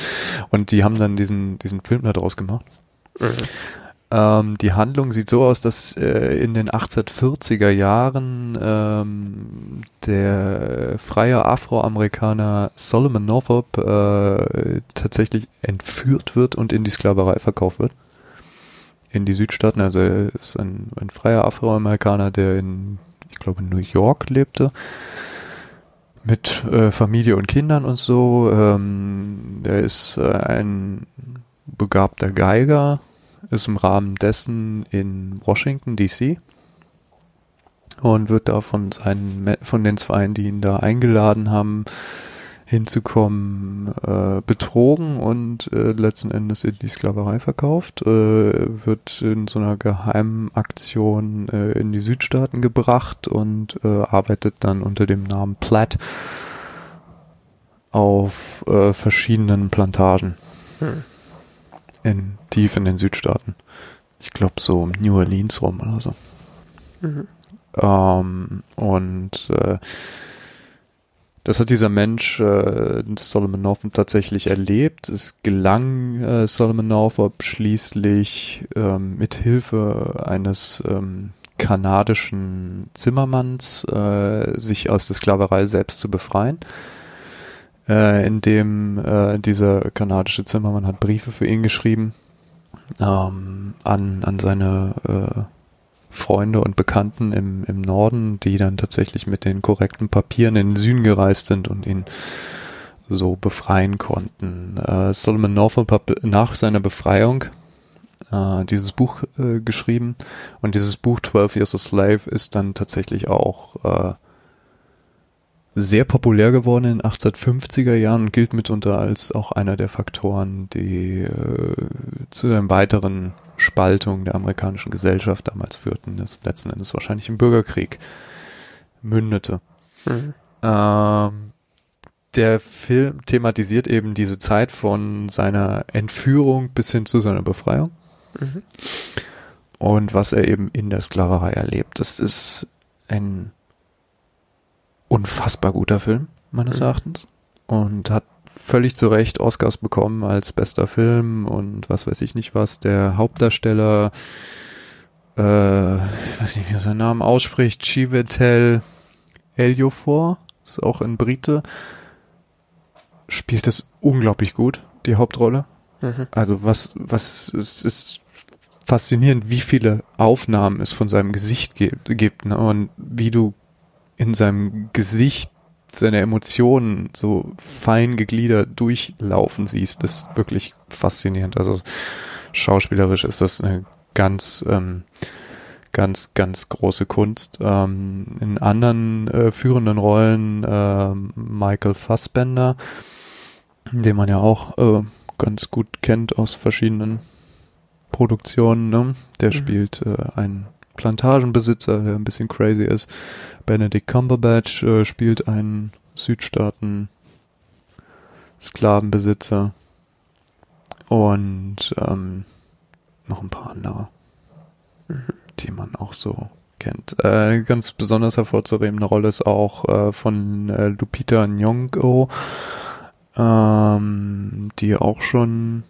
und die haben dann diesen, diesen Film daraus gemacht. Mhm. Ähm, die Handlung sieht so aus, dass äh, in den 1840er Jahren ähm, der freie Afroamerikaner Solomon Northup äh, tatsächlich entführt wird und in die Sklaverei verkauft wird. In die Südstaaten, also er ist ein, ein freier Afroamerikaner, der in, ich glaube, New York lebte mit äh, Familie und Kindern und so. Ähm, er ist äh, ein begabter Geiger, ist im Rahmen dessen in Washington DC und wird da von seinen von den Zweien, die ihn da eingeladen haben, hinzukommen, äh, betrogen und äh, letzten Endes in die Sklaverei verkauft, äh, wird in so einer geheimen Aktion äh, in die Südstaaten gebracht und äh, arbeitet dann unter dem Namen Platt auf äh, verschiedenen Plantagen. Hm in tief in den Südstaaten. Ich glaube so um New Orleans rum oder so. Mhm. Ähm, und äh, das hat dieser Mensch, äh, Solomon Northup, tatsächlich erlebt. Es gelang äh, Solomon Northup schließlich ähm, mit Hilfe eines ähm, kanadischen Zimmermanns äh, sich aus der Sklaverei selbst zu befreien äh, in dem äh, dieser kanadische Zimmermann hat Briefe für ihn geschrieben ähm, an, an seine äh, Freunde und Bekannten im, im Norden, die dann tatsächlich mit den korrekten Papieren in den Süden gereist sind und ihn so befreien konnten. Äh, Solomon Northup hat nach seiner Befreiung äh, dieses Buch äh, geschrieben und dieses Buch 12 Years a Slave ist dann tatsächlich auch äh, sehr populär geworden in den 1850er Jahren und gilt mitunter als auch einer der Faktoren, die äh, zu einer weiteren Spaltung der amerikanischen Gesellschaft damals führten, das letzten Endes wahrscheinlich im Bürgerkrieg mündete. Mhm. Ähm, der Film thematisiert eben diese Zeit von seiner Entführung bis hin zu seiner Befreiung mhm. und was er eben in der Sklaverei erlebt. Das ist ein unfassbar guter Film, meines mhm. Erachtens. Und hat völlig zu Recht Oscars bekommen als bester Film und was weiß ich nicht was. Der Hauptdarsteller, äh, ich weiß nicht, wie er seinen Namen ausspricht, Chiwetel Ejiofor, ist auch ein Brite, spielt das unglaublich gut, die Hauptrolle. Mhm. Also was, was, es ist faszinierend, wie viele Aufnahmen es von seinem Gesicht gibt, ne? und wie du in seinem Gesicht seine Emotionen so fein gegliedert durchlaufen siehst, ist wirklich faszinierend. Also schauspielerisch ist das eine ganz, ähm, ganz, ganz große Kunst. Ähm, in anderen äh, führenden Rollen äh, Michael Fassbender, den man ja auch äh, ganz gut kennt aus verschiedenen Produktionen. Ne? Der mhm. spielt äh, einen Plantagenbesitzer, der ein bisschen crazy ist. Benedict Cumberbatch äh, spielt einen Südstaaten Sklavenbesitzer und ähm, noch ein paar andere, die man auch so kennt. Äh, ganz besonders hervorzuhebende Rolle ist auch äh, von äh, Lupita Nyong'o, ähm, die auch schon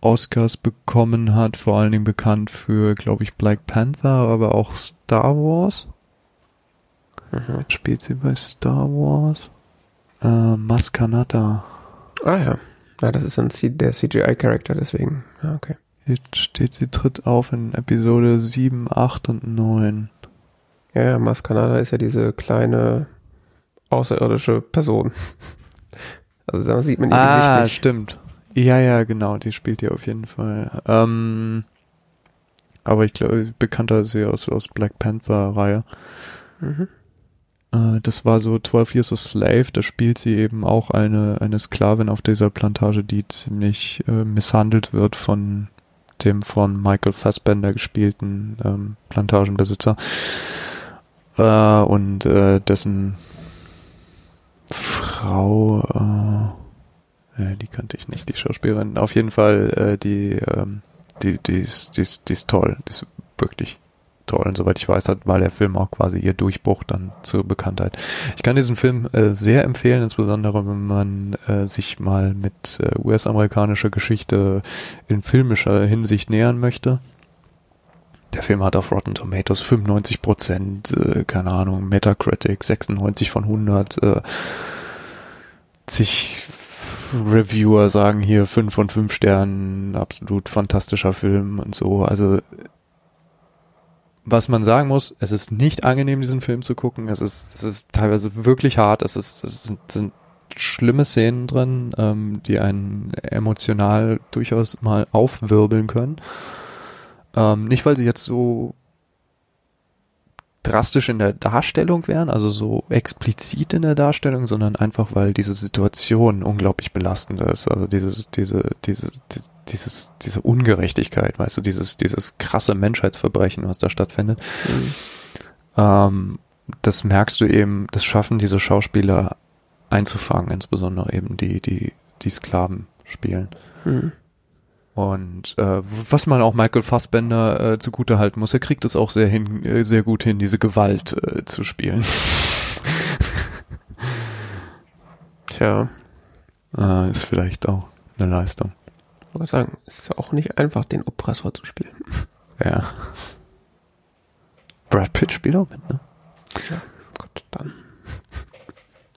Oscars bekommen hat, vor allen Dingen bekannt für, glaube ich, Black Panther, aber auch Star Wars. Mhm. Spielt sie bei Star Wars? Äh, Maskanata. Ah ja. Ja, das ist ein C der CGI-Charakter, deswegen. Ja, okay. Jetzt steht, sie tritt auf in Episode 7, 8 und 9. Ja, ja, Maskanada ist ja diese kleine außerirdische Person. Also da sieht man ihr ah, Gesicht nicht. stimmt. Ja, ja, genau, die spielt ja auf jeden Fall. Ähm, aber ich glaube, bekannter ist sie aus, aus Black Panther-Reihe. Mhm. Äh, das war so 12 Years a Slave, da spielt sie eben auch eine, eine Sklavin auf dieser Plantage, die ziemlich äh, misshandelt wird von dem von Michael Fassbender gespielten ähm, Plantagenbesitzer. Äh, und äh, dessen Frau, äh, die kannte ich nicht, die Schauspielerin. Auf jeden Fall, äh, die, ähm, die, die ist, die ist, die ist toll, die ist wirklich toll. Und soweit ich weiß, hat, war der Film auch quasi ihr Durchbruch dann zur Bekanntheit. Ich kann diesen Film äh, sehr empfehlen, insbesondere wenn man äh, sich mal mit äh, US-amerikanischer Geschichte in filmischer Hinsicht nähern möchte. Der Film hat auf Rotten Tomatoes 95 Prozent, äh, keine Ahnung, Metacritic 96 von 100, äh, zig Reviewer sagen hier 5 von 5 Sternen, absolut fantastischer Film und so. Also was man sagen muss, es ist nicht angenehm, diesen Film zu gucken. Es ist, es ist teilweise wirklich hart. Es ist, es sind, sind schlimme Szenen drin, ähm, die einen emotional durchaus mal aufwirbeln können. Ähm, nicht, weil sie jetzt so drastisch in der Darstellung wären, also so explizit in der Darstellung, sondern einfach, weil diese Situation unglaublich belastend ist. Also dieses, diese, diese, dieses, diese Ungerechtigkeit, weißt du, dieses, dieses krasse Menschheitsverbrechen, was da stattfindet. Mhm. Ähm, das merkst du eben, das schaffen diese Schauspieler einzufangen, insbesondere eben die, die, die Sklaven spielen. Mhm. Und äh, was man auch Michael Fassbender äh, zugute halten muss, er kriegt es auch sehr hin, äh, sehr gut hin, diese Gewalt äh, zu spielen. Tja. Äh, ist vielleicht auch eine Leistung. Ich wollte sagen, es ist auch nicht einfach, den Oppressor zu spielen. Ja. Brad Pitt spielt auch mit, ne? Ja, Gott, dann.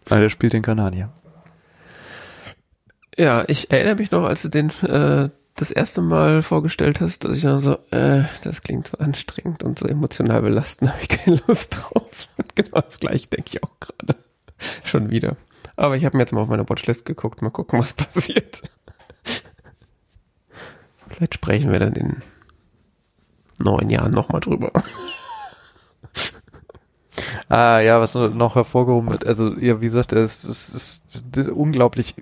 Weil er spielt den Kanadier. Ja, ich erinnere mich noch, als du den äh, das erste Mal vorgestellt hast, dass ich dann so, äh, das klingt so anstrengend und so emotional belastend, habe ich keine Lust drauf. Und genau das gleiche denke ich auch gerade. Schon wieder. Aber ich habe mir jetzt mal auf meine Watchlist geguckt, mal gucken, was passiert. Vielleicht sprechen wir dann in neun Jahren nochmal drüber. Ah, ja, was noch hervorgehoben wird, also, ja, wie gesagt, es ist, unglaublich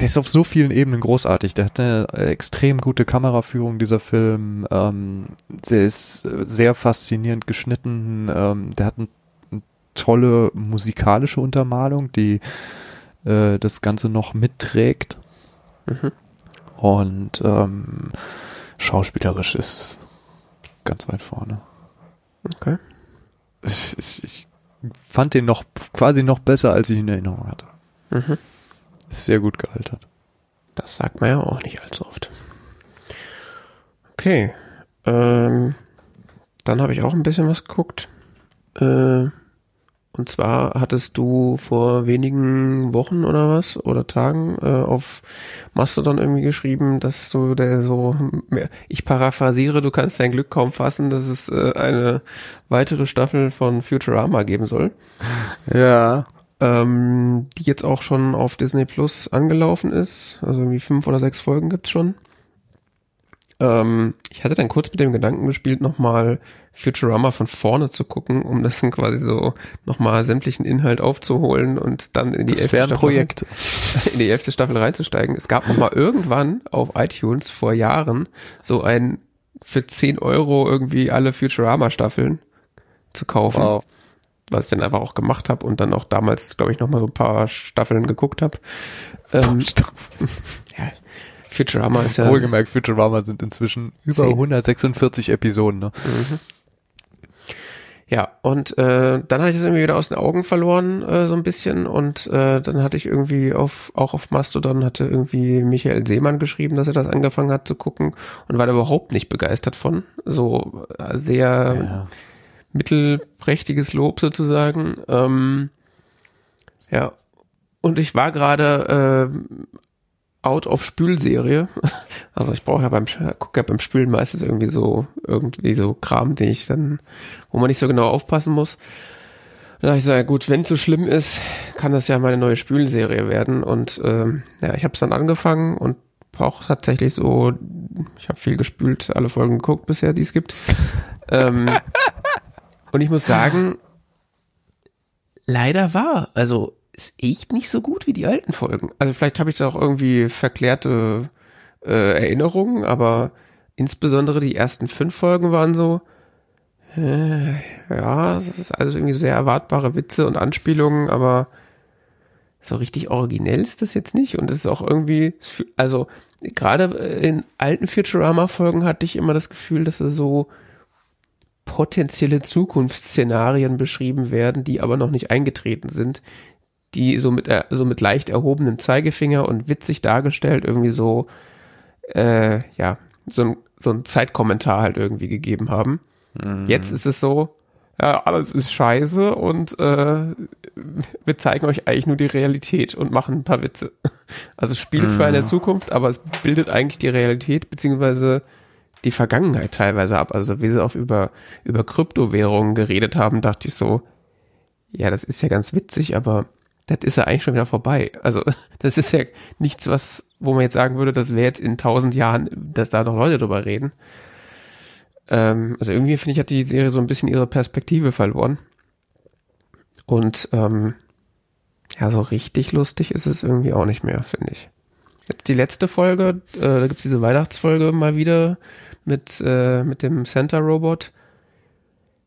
der ist auf so vielen Ebenen großartig. Der hat eine extrem gute Kameraführung, dieser Film. Ähm, der ist sehr faszinierend geschnitten. Ähm, der hat eine, eine tolle musikalische Untermalung, die äh, das Ganze noch mitträgt. Mhm. Und ähm, schauspielerisch ist ganz weit vorne. Okay. Ich, ich fand den noch quasi noch besser, als ich ihn in Erinnerung hatte. Mhm. Sehr gut gealtert. Das sagt man ja auch nicht allzu oft. Okay. Ähm, dann habe ich auch ein bisschen was geguckt. Äh, und zwar hattest du vor wenigen Wochen oder was oder Tagen äh, auf Mastodon irgendwie geschrieben, dass du der so, ich paraphrasiere, du kannst dein Glück kaum fassen, dass es äh, eine weitere Staffel von Futurama geben soll. Ja ähm, die jetzt auch schon auf Disney Plus angelaufen ist. Also irgendwie fünf oder sechs Folgen gibt's schon. Ähm, ich hatte dann kurz mit dem Gedanken gespielt, nochmal Futurama von vorne zu gucken, um das dann quasi so nochmal sämtlichen Inhalt aufzuholen und dann in die, elfte Staffel, in die elfte Staffel reinzusteigen. Es gab nochmal irgendwann auf iTunes vor Jahren so ein für 10 Euro irgendwie alle Futurama-Staffeln zu kaufen. Wow was ich dann einfach auch gemacht habe und dann auch damals, glaube ich, noch mal so ein paar Staffeln geguckt habe. Ähm, ja, Futurama ist ja... Wohlgemerkt, Futurama sind inzwischen über 10. 146 Episoden. Ne? Mhm. Ja, und äh, dann hatte ich es irgendwie wieder aus den Augen verloren, äh, so ein bisschen. Und äh, dann hatte ich irgendwie auf, auch auf Mastodon hatte irgendwie Michael Seemann geschrieben, dass er das angefangen hat zu gucken und war da überhaupt nicht begeistert von. So äh, sehr ja mittelprächtiges Lob sozusagen. Ähm, ja, und ich war gerade äh, out of Spülserie. Also ich brauche ja beim gucke ja beim Spülen meistens irgendwie so irgendwie so Kram, den ich dann, wo man nicht so genau aufpassen muss. Ja, ich sage, gut, wenn es so schlimm ist, kann das ja meine neue Spülserie werden. Und ähm, ja, ich habe es dann angefangen und auch tatsächlich so, ich habe viel gespült, alle Folgen geguckt bisher, die es gibt. ähm, und ich muss sagen, leider war, also ist echt nicht so gut wie die alten Folgen. Also vielleicht habe ich da auch irgendwie verklärte äh, Erinnerungen, aber insbesondere die ersten fünf Folgen waren so, äh, ja, es ist alles irgendwie sehr erwartbare Witze und Anspielungen, aber so richtig originell ist das jetzt nicht und es ist auch irgendwie, also gerade in alten Futurama-Folgen hatte ich immer das Gefühl, dass es so potenzielle Zukunftsszenarien beschrieben werden, die aber noch nicht eingetreten sind, die so mit, äh, so mit leicht erhobenem Zeigefinger und witzig dargestellt irgendwie so, äh, ja, so ein, so ein Zeitkommentar halt irgendwie gegeben haben. Mhm. Jetzt ist es so, ja, alles ist scheiße und äh, wir zeigen euch eigentlich nur die Realität und machen ein paar Witze. Also es spielt zwar in der mhm. Zukunft, aber es bildet eigentlich die Realität beziehungsweise die Vergangenheit teilweise ab. Also wie sie auch über, über Kryptowährungen geredet haben, dachte ich so, ja, das ist ja ganz witzig, aber das ist ja eigentlich schon wieder vorbei. Also das ist ja nichts, was, wo man jetzt sagen würde, das wäre jetzt in tausend Jahren, dass da noch Leute drüber reden. Ähm, also irgendwie finde ich, hat die Serie so ein bisschen ihre Perspektive verloren. Und ähm, ja, so richtig lustig ist es irgendwie auch nicht mehr, finde ich. Jetzt die letzte Folge, äh, da gibt's diese Weihnachtsfolge mal wieder mit, äh, mit dem Center-Robot.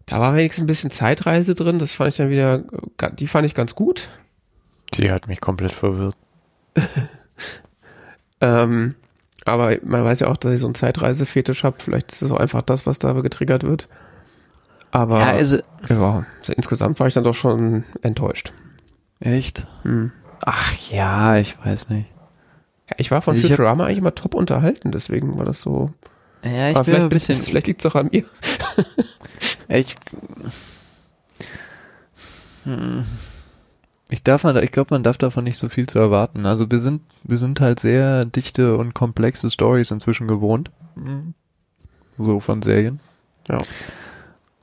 Da war wenigstens ein bisschen Zeitreise drin, das fand ich dann wieder, die fand ich ganz gut. Die hat mich komplett verwirrt. ähm, aber man weiß ja auch, dass ich so einen Zeitreisefetisch habe. Vielleicht ist es auch einfach das, was da getriggert wird. Aber ja, also, ja, insgesamt war ich dann doch schon enttäuscht. Echt? Hm. Ach ja, ich weiß nicht. Ja, ich war von also Futurama eigentlich immer top unterhalten, deswegen war das so. Ja, ich aber bin vielleicht, ein bisschen. Vielleicht liegt es auch an mir. ich. Hm ich darf man, ich glaube, man darf davon nicht so viel zu erwarten. Also wir sind, wir sind halt sehr dichte und komplexe Stories inzwischen gewohnt. Mhm. So von Serien. Ja.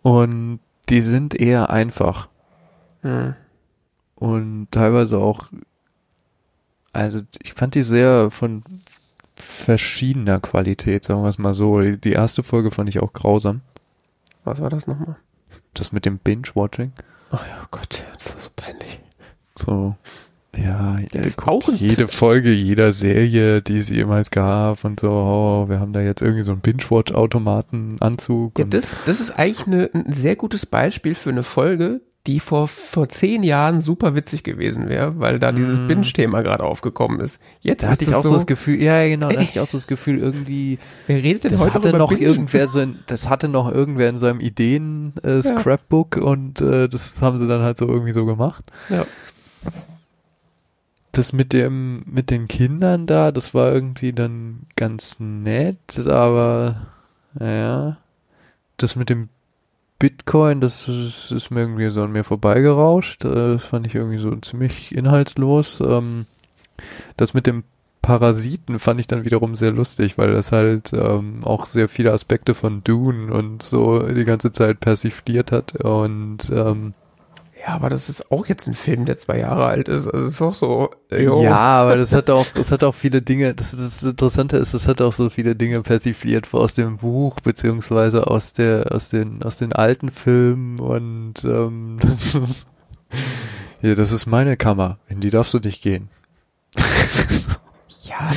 Und die sind eher einfach. Mhm. Und teilweise auch, also ich fand die sehr von verschiedener Qualität, sagen wir es mal so. Die erste Folge fand ich auch grausam. Was war das nochmal? Das mit dem Binge-Watching. Ach ja, Gott, das war so peinlich. So, ja, auch jede Folge jeder Serie, die es jemals gab und so, oh, wir haben da jetzt irgendwie so einen Binge-Watch-Automaten-Anzug. Ja, das, das ist eigentlich eine, ein sehr gutes Beispiel für eine Folge, die vor, vor zehn Jahren super witzig gewesen wäre, weil da dieses mm. Binge-Thema gerade aufgekommen ist. Jetzt da hatte ich auch so das Gefühl, ja genau, da hatte ich auch so das Gefühl, irgendwie, wer redet denn das heute hatte noch, noch irgendwer so in, das hatte noch irgendwer in seinem Ideen-Scrapbook äh, ja. und äh, das haben sie dann halt so irgendwie so gemacht. Ja das mit dem, mit den Kindern da, das war irgendwie dann ganz nett, aber, naja, das mit dem Bitcoin, das ist, ist mir irgendwie so an mir vorbeigerauscht. Äh, das fand ich irgendwie so ziemlich inhaltslos. Ähm, das mit dem Parasiten fand ich dann wiederum sehr lustig, weil das halt ähm, auch sehr viele Aspekte von Dune und so die ganze Zeit persifliert hat und ähm, ja, aber das ist auch jetzt ein Film, der zwei Jahre alt ist. Also ist auch so. Jo. Ja, aber das hat auch, das hat auch viele Dinge. Das, das Interessante ist, das hat auch so viele Dinge persifliert aus dem Buch beziehungsweise aus der, aus den, aus den alten Filmen und ähm, das ist, ja, das ist meine Kammer. In die darfst du nicht gehen. ja.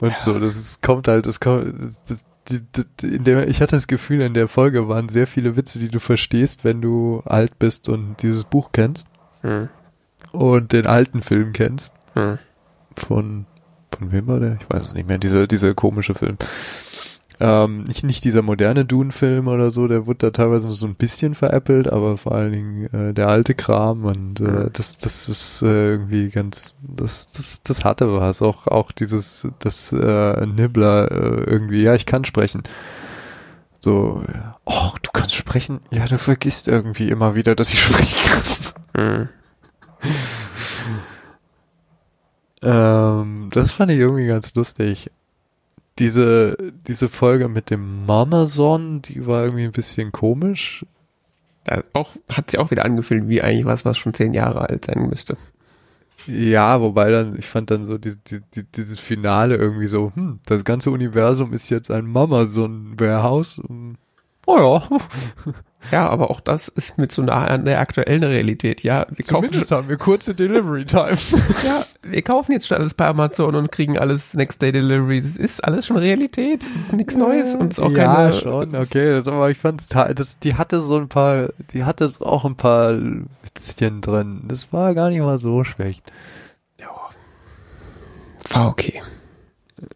Das, und so, das ist, kommt halt, das kommt. Das, der, ich hatte das Gefühl, in der Folge waren sehr viele Witze, die du verstehst, wenn du alt bist und dieses Buch kennst. Hm. Und den alten Film kennst. Hm. Von, von wem war der? Ich weiß es nicht mehr. Diese, diese komische Film. Ähm, nicht, nicht dieser moderne Dune-Film oder so, der wurde da teilweise so ein bisschen veräppelt, aber vor allen Dingen äh, der alte Kram und äh, das, das ist äh, irgendwie ganz, das, das, das hatte was. Auch, auch dieses, das äh, Nibbler äh, irgendwie, ja, ich kann sprechen. So, oh, du kannst sprechen? Ja, du vergisst irgendwie immer wieder, dass ich sprechen kann. Mhm. ähm, das fand ich irgendwie ganz lustig diese, diese Folge mit dem Mamazon, die war irgendwie ein bisschen komisch. Ja, auch, hat sich auch wieder angefühlt wie eigentlich was, was schon zehn Jahre alt sein müsste. Ja, wobei dann, ich fand dann so die, die, die, dieses Finale irgendwie so, hm, das ganze Universum ist jetzt ein Mama-Sohn-Warehouse. Oh ja. Ja, aber auch das ist mit so einer der aktuellen Realität. Ja, wir Zumindest kaufen, haben wir kurze Delivery Times. ja, wir kaufen jetzt schon alles bei Amazon und kriegen alles Next Day Delivery. Das ist alles schon Realität. Das ist nichts Neues und ist auch ja, keine. Ja, schon, okay. Das, aber ich fand, das, die hatte so ein paar, die hatte auch ein paar Witzchen drin. Das war gar nicht mal so schlecht. Ja. War okay.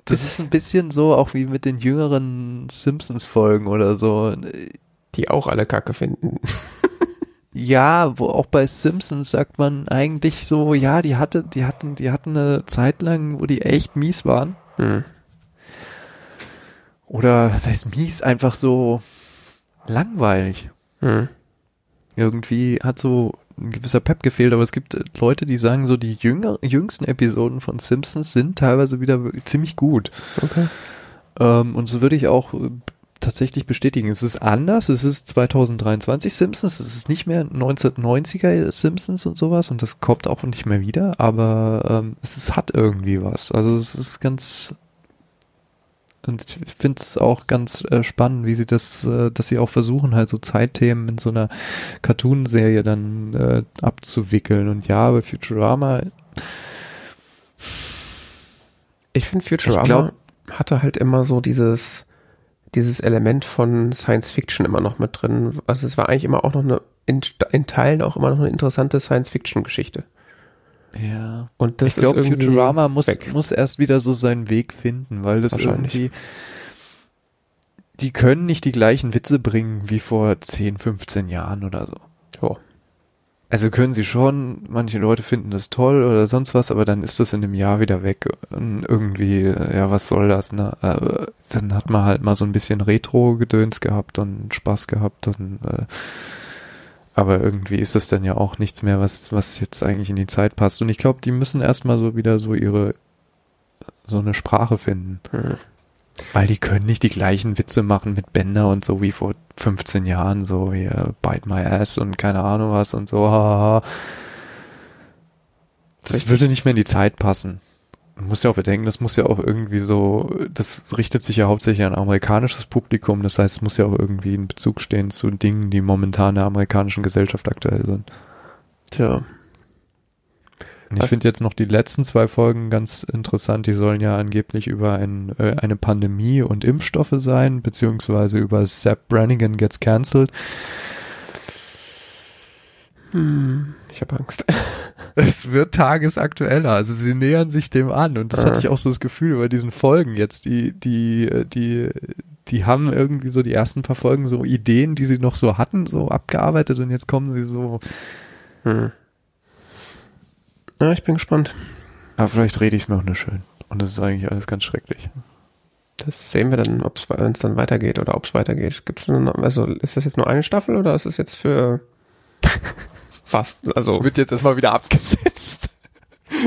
Das, das ist ein bisschen so auch wie mit den jüngeren Simpsons-Folgen oder so die auch alle Kacke finden. ja, wo auch bei Simpsons sagt man eigentlich so, ja, die hatte, die hatten, die hatten eine Zeit lang, wo die echt mies waren. Hm. Oder das heißt mies einfach so langweilig. Hm. Irgendwie hat so ein gewisser Pep gefehlt, aber es gibt Leute, die sagen so, die jünger, jüngsten Episoden von Simpsons sind teilweise wieder ziemlich gut. Okay. Ähm, und so würde ich auch tatsächlich bestätigen. Es ist anders. Es ist 2023 Simpsons. Es ist nicht mehr 1990er Simpsons und sowas. Und das kommt auch nicht mehr wieder. Aber ähm, es ist, hat irgendwie was. Also es ist ganz und ich finde es auch ganz äh, spannend, wie sie das, äh, dass sie auch versuchen, halt so Zeitthemen in so einer Cartoon-Serie dann äh, abzuwickeln. Und ja, bei Futurama. Ich finde Futurama ich glaub, hatte halt immer so dieses, dieses Element von Science Fiction immer noch mit drin. Also es war eigentlich immer auch noch eine, in, in Teilen auch immer noch eine interessante Science Fiction Geschichte. Ja. Und das ich glaube, Futurama muss, muss erst wieder so seinen Weg finden, weil das irgendwie, die können nicht die gleichen Witze bringen wie vor 10, 15 Jahren oder so. Oh. Also können sie schon, manche Leute finden das toll oder sonst was, aber dann ist das in einem Jahr wieder weg. Und irgendwie, ja, was soll das, ne? Aber dann hat man halt mal so ein bisschen Retro-Gedöns gehabt und Spaß gehabt und äh, aber irgendwie ist das dann ja auch nichts mehr, was, was jetzt eigentlich in die Zeit passt. Und ich glaube, die müssen erstmal so wieder so ihre so eine Sprache finden. Mhm. Weil die können nicht die gleichen Witze machen mit Bender und so wie vor 15 Jahren, so hier Bite My Ass und keine Ahnung was und so. Haha. Das Richtig. würde nicht mehr in die Zeit passen. Man muss ja auch bedenken, das muss ja auch irgendwie so, das richtet sich ja hauptsächlich an amerikanisches Publikum, das heißt, es muss ja auch irgendwie in Bezug stehen zu Dingen, die momentan in der amerikanischen Gesellschaft aktuell sind. Tja, und ich finde jetzt noch die letzten zwei Folgen ganz interessant. Die sollen ja angeblich über ein, äh, eine Pandemie und Impfstoffe sein, beziehungsweise über Sepp Brannigan gets cancelled. Hm, ich habe Angst. es wird tagesaktueller. Also sie nähern sich dem an. Und das ah. hatte ich auch so das Gefühl über diesen Folgen jetzt. Die, die, die, die haben irgendwie so die ersten paar Folgen so Ideen, die sie noch so hatten, so abgearbeitet und jetzt kommen sie so. Hm ja, ich bin gespannt. Aber vielleicht rede ich es mir auch nur schön. Und das ist eigentlich alles ganz schrecklich. Das sehen wir dann, ob es dann weitergeht oder ob es weitergeht. Gibt's eine, also ist das jetzt nur eine Staffel oder ist es jetzt für was? Also das wird jetzt erstmal wieder abgesetzt.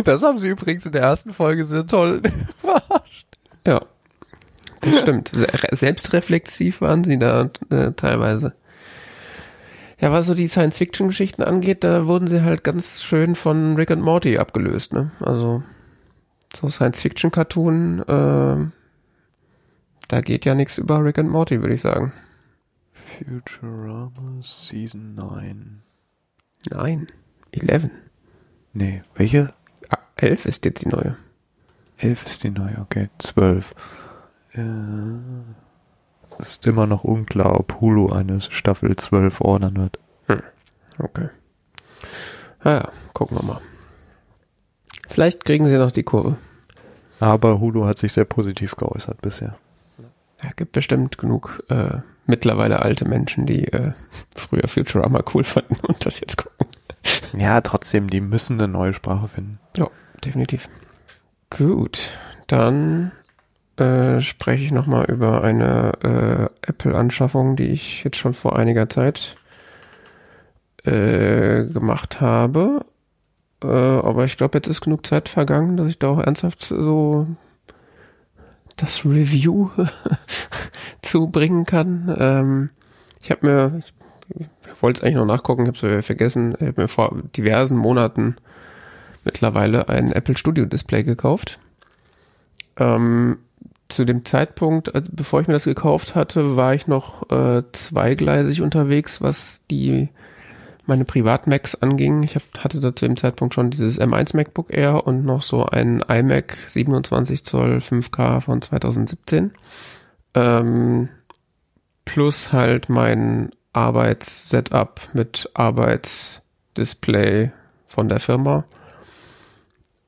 Das haben sie übrigens in der ersten Folge sehr toll verarscht. Ja, das stimmt. Selbstreflexiv waren sie da äh, teilweise. Ja, was so die Science-Fiction-Geschichten angeht, da wurden sie halt ganz schön von Rick and Morty abgelöst, ne? Also so Science-Fiction-Cartoon, äh, da geht ja nichts über Rick and Morty, würde ich sagen. Futurama Season 9. Nein, 11. Nee, welche? Ah, 11 ist jetzt die neue. 11 ist die neue, okay. 12. Äh, ist immer noch unklar, ob Hulu eine Staffel 12 ordern wird. Hm. Okay. Naja, gucken wir mal. Vielleicht kriegen sie noch die Kurve. Aber Hulu hat sich sehr positiv geäußert bisher. Ja, gibt bestimmt genug äh, mittlerweile alte Menschen, die äh, früher Futurama cool fanden und das jetzt gucken. Ja, trotzdem, die müssen eine neue Sprache finden. Ja, definitiv. Gut, dann äh, spreche ich nochmal über eine äh, Apple-Anschaffung, die ich jetzt schon vor einiger Zeit äh, gemacht habe. Äh, aber ich glaube, jetzt ist genug Zeit vergangen, dass ich da auch ernsthaft so das Review zubringen kann. Ähm, ich habe mir, ich wollte es eigentlich noch nachgucken, ich habe es vergessen. Ich habe mir vor diversen Monaten mittlerweile ein Apple Studio Display gekauft. Ähm, zu dem Zeitpunkt, also bevor ich mir das gekauft hatte, war ich noch äh, zweigleisig unterwegs, was die meine Privat-Macs anging. Ich hab, hatte da zu dem Zeitpunkt schon dieses M1 MacBook Air und noch so ein iMac 27 Zoll 5K von 2017. Ähm, plus halt mein Arbeitssetup mit Arbeitsdisplay von der Firma,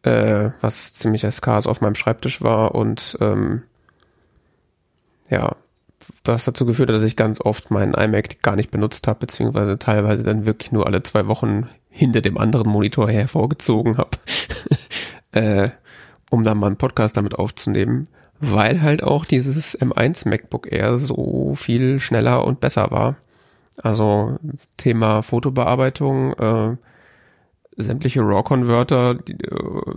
äh, was ziemlich eskars auf meinem Schreibtisch war und ähm, ja, das dazu geführt hat, dass ich ganz oft meinen iMac gar nicht benutzt habe, beziehungsweise teilweise dann wirklich nur alle zwei Wochen hinter dem anderen Monitor hervorgezogen habe, äh, um dann mal einen Podcast damit aufzunehmen, weil halt auch dieses M1 MacBook Air so viel schneller und besser war. Also Thema Fotobearbeitung, äh, sämtliche RAW-Converter, äh,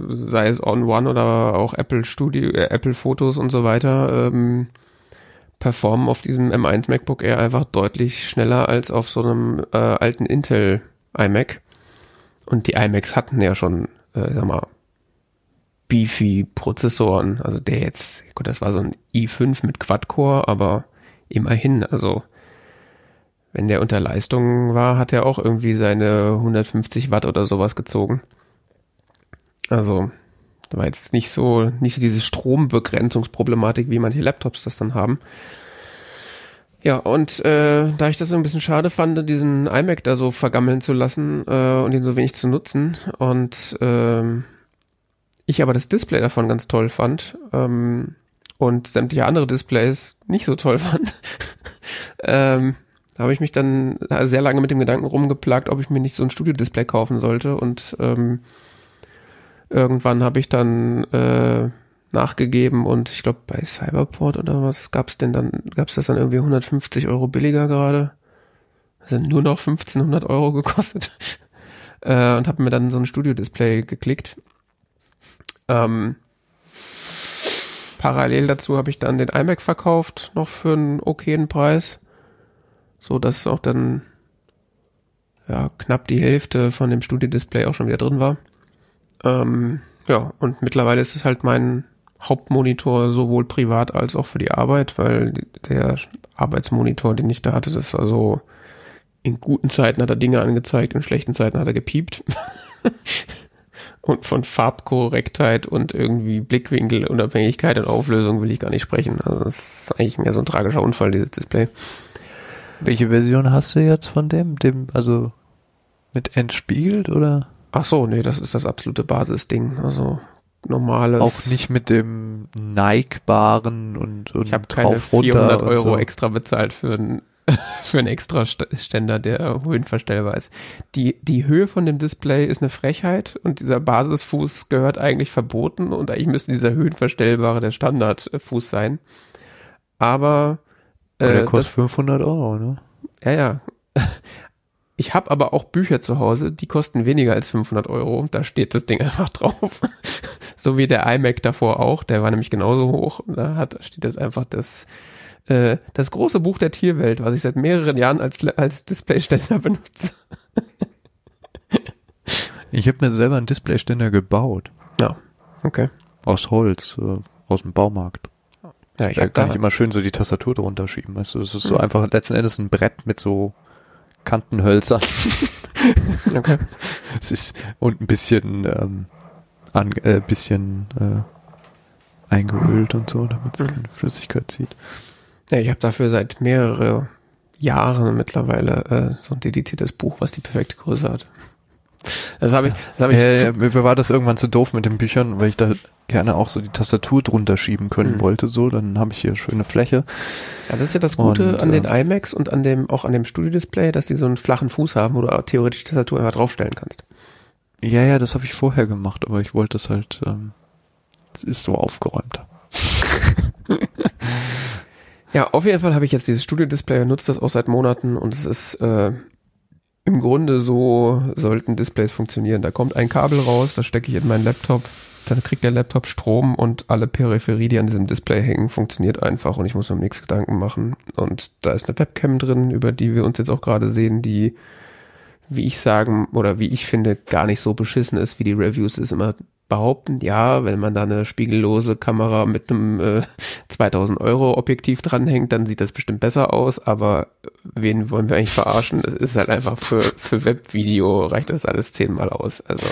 sei es On One oder auch Apple Studio, äh, Apple Fotos und so weiter, ähm, performen auf diesem M1 MacBook Air einfach deutlich schneller als auf so einem äh, alten Intel iMac. Und die iMacs hatten ja schon, äh, sag mal, beefy Prozessoren. Also der jetzt, gut, das war so ein i5 mit Quad-Core, aber immerhin, also wenn der unter Leistung war, hat er auch irgendwie seine 150 Watt oder sowas gezogen. Also da war jetzt nicht so, nicht so diese Strombegrenzungsproblematik, wie manche Laptops das dann haben. Ja, und äh, da ich das so ein bisschen schade fand, diesen iMac da so vergammeln zu lassen äh, und ihn so wenig zu nutzen und äh, ich aber das Display davon ganz toll fand ähm, und sämtliche andere Displays nicht so toll fand, ähm, habe ich mich dann sehr lange mit dem Gedanken rumgeplagt, ob ich mir nicht so ein Studio-Display kaufen sollte und ähm, Irgendwann habe ich dann äh, nachgegeben und ich glaube bei Cyberport oder was gab's denn dann, gab's das dann irgendwie 150 Euro billiger gerade? Also nur noch 1500 Euro gekostet. äh, und habe mir dann so ein Studio-Display geklickt. Ähm, parallel dazu habe ich dann den iMac verkauft, noch für einen okayen Preis. So dass auch dann ja knapp die Hälfte von dem Studio-Display auch schon wieder drin war. Ähm, ja, und mittlerweile ist es halt mein Hauptmonitor sowohl privat als auch für die Arbeit, weil der Arbeitsmonitor, den ich da hatte, das ist also in guten Zeiten hat er Dinge angezeigt, in schlechten Zeiten hat er gepiept. und von Farbkorrektheit und irgendwie Blickwinkel, Unabhängigkeit und Auflösung will ich gar nicht sprechen. Also das ist eigentlich mehr so ein tragischer Unfall, dieses Display. Welche Version hast du jetzt von dem? Dem, also mit entspiegelt oder? Ach so, nee, das ist das absolute Basisding. Also normales. Auch nicht mit dem neigbaren und, und ich habe keine 400 Euro so. extra bezahlt für einen für einen extra Ständer, der höhenverstellbar ist. Die, die Höhe von dem Display ist eine Frechheit und dieser Basisfuß gehört eigentlich verboten und eigentlich müsste dieser höhenverstellbare der Standardfuß sein. Aber äh, der kostet das, 500 Euro, ne? Ja, ja. Ich habe aber auch Bücher zu Hause, die kosten weniger als 500 Euro. Da steht das Ding einfach drauf. so wie der iMac davor auch. Der war nämlich genauso hoch. Da hat, steht jetzt einfach das, äh, das große Buch der Tierwelt, was ich seit mehreren Jahren als, als Displayständer benutze. ich habe mir selber einen Displayständer gebaut. Ja, okay. Aus Holz, äh, aus dem Baumarkt. Ja, ich da kann ich immer schön so die Tastatur drunter schieben, weißt du, das ist so mhm. einfach letzten Endes ein Brett mit so Kantenhölzer. okay. Es ist und ein bisschen ähm, an, äh, bisschen äh, eingeölt und so, damit es mhm. keine Flüssigkeit zieht. Ja, ich habe dafür seit mehrere Jahren mittlerweile äh, so ein dediziertes Buch, was die perfekte Größe hat. Das habe ich, das habe ich. Äh, mir war das irgendwann zu doof mit den Büchern, weil ich da gerne auch so die Tastatur drunter schieben können mhm. wollte, so, dann habe ich hier schöne Fläche. Ja, das ist ja das Gute und, an den iMacs und an dem, auch an dem Studio-Display, dass die so einen flachen Fuß haben, wo du theoretisch die Tastatur einfach draufstellen kannst. Ja, ja, das habe ich vorher gemacht, aber ich wollte es halt, ähm, es ist so aufgeräumter. Ja, auf jeden Fall habe ich jetzt dieses Studio-Display nutze das auch seit Monaten und es ist äh, im Grunde so sollten Displays funktionieren. Da kommt ein Kabel raus, das stecke ich in meinen Laptop dann kriegt der Laptop Strom und alle Peripherie, die an diesem Display hängen, funktioniert einfach und ich muss mir nichts Gedanken machen. Und da ist eine Webcam drin, über die wir uns jetzt auch gerade sehen, die, wie ich sagen, oder wie ich finde, gar nicht so beschissen ist, wie die Reviews es immer behaupten. Ja, wenn man da eine spiegellose Kamera mit einem äh, 2000 Euro Objektiv dranhängt, dann sieht das bestimmt besser aus, aber wen wollen wir eigentlich verarschen? Es ist halt einfach für, für Webvideo reicht das alles zehnmal aus. Also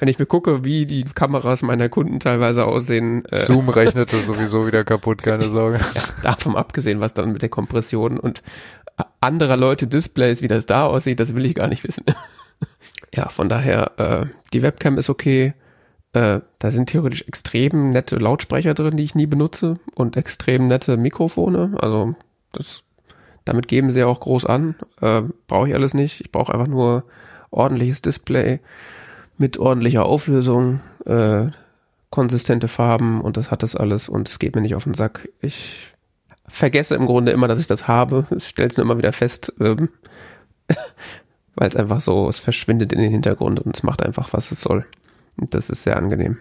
wenn ich mir gucke, wie die Kameras meiner Kunden teilweise aussehen. Äh, Zoom rechnet das sowieso wieder kaputt, keine Sorge. ja, davon abgesehen, was dann mit der Kompression und anderer Leute Displays, wie das da aussieht, das will ich gar nicht wissen. ja, von daher, äh, die Webcam ist okay. Äh, da sind theoretisch extrem nette Lautsprecher drin, die ich nie benutze und extrem nette Mikrofone. Also das, damit geben sie auch groß an. Äh, brauche ich alles nicht. Ich brauche einfach nur ordentliches Display mit ordentlicher Auflösung, äh, konsistente Farben und das hat das alles und es geht mir nicht auf den Sack. Ich vergesse im Grunde immer, dass ich das habe, stelle es nur immer wieder fest, ähm, weil es einfach so, es verschwindet in den Hintergrund und es macht einfach, was es soll. Das ist sehr angenehm.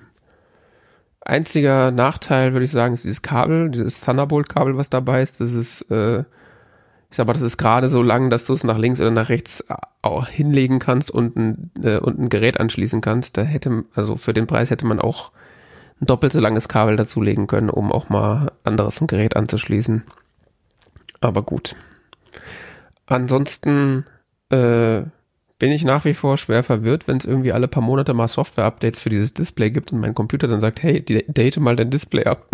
Einziger Nachteil, würde ich sagen, ist dieses Kabel, dieses Thunderbolt-Kabel, was dabei ist. Das ist äh, ich sag mal, das ist gerade so lang, dass du es nach links oder nach rechts äh, auch hinlegen kannst und ein, äh, und ein Gerät anschließen kannst. Da hätte, also für den Preis hätte man auch ein doppelt so langes Kabel dazulegen können, um auch mal anderes ein Gerät anzuschließen. Aber gut. Ansonsten äh, bin ich nach wie vor schwer verwirrt, wenn es irgendwie alle paar Monate mal Software-Updates für dieses Display gibt und mein Computer dann sagt, hey, date mal dein Display ab.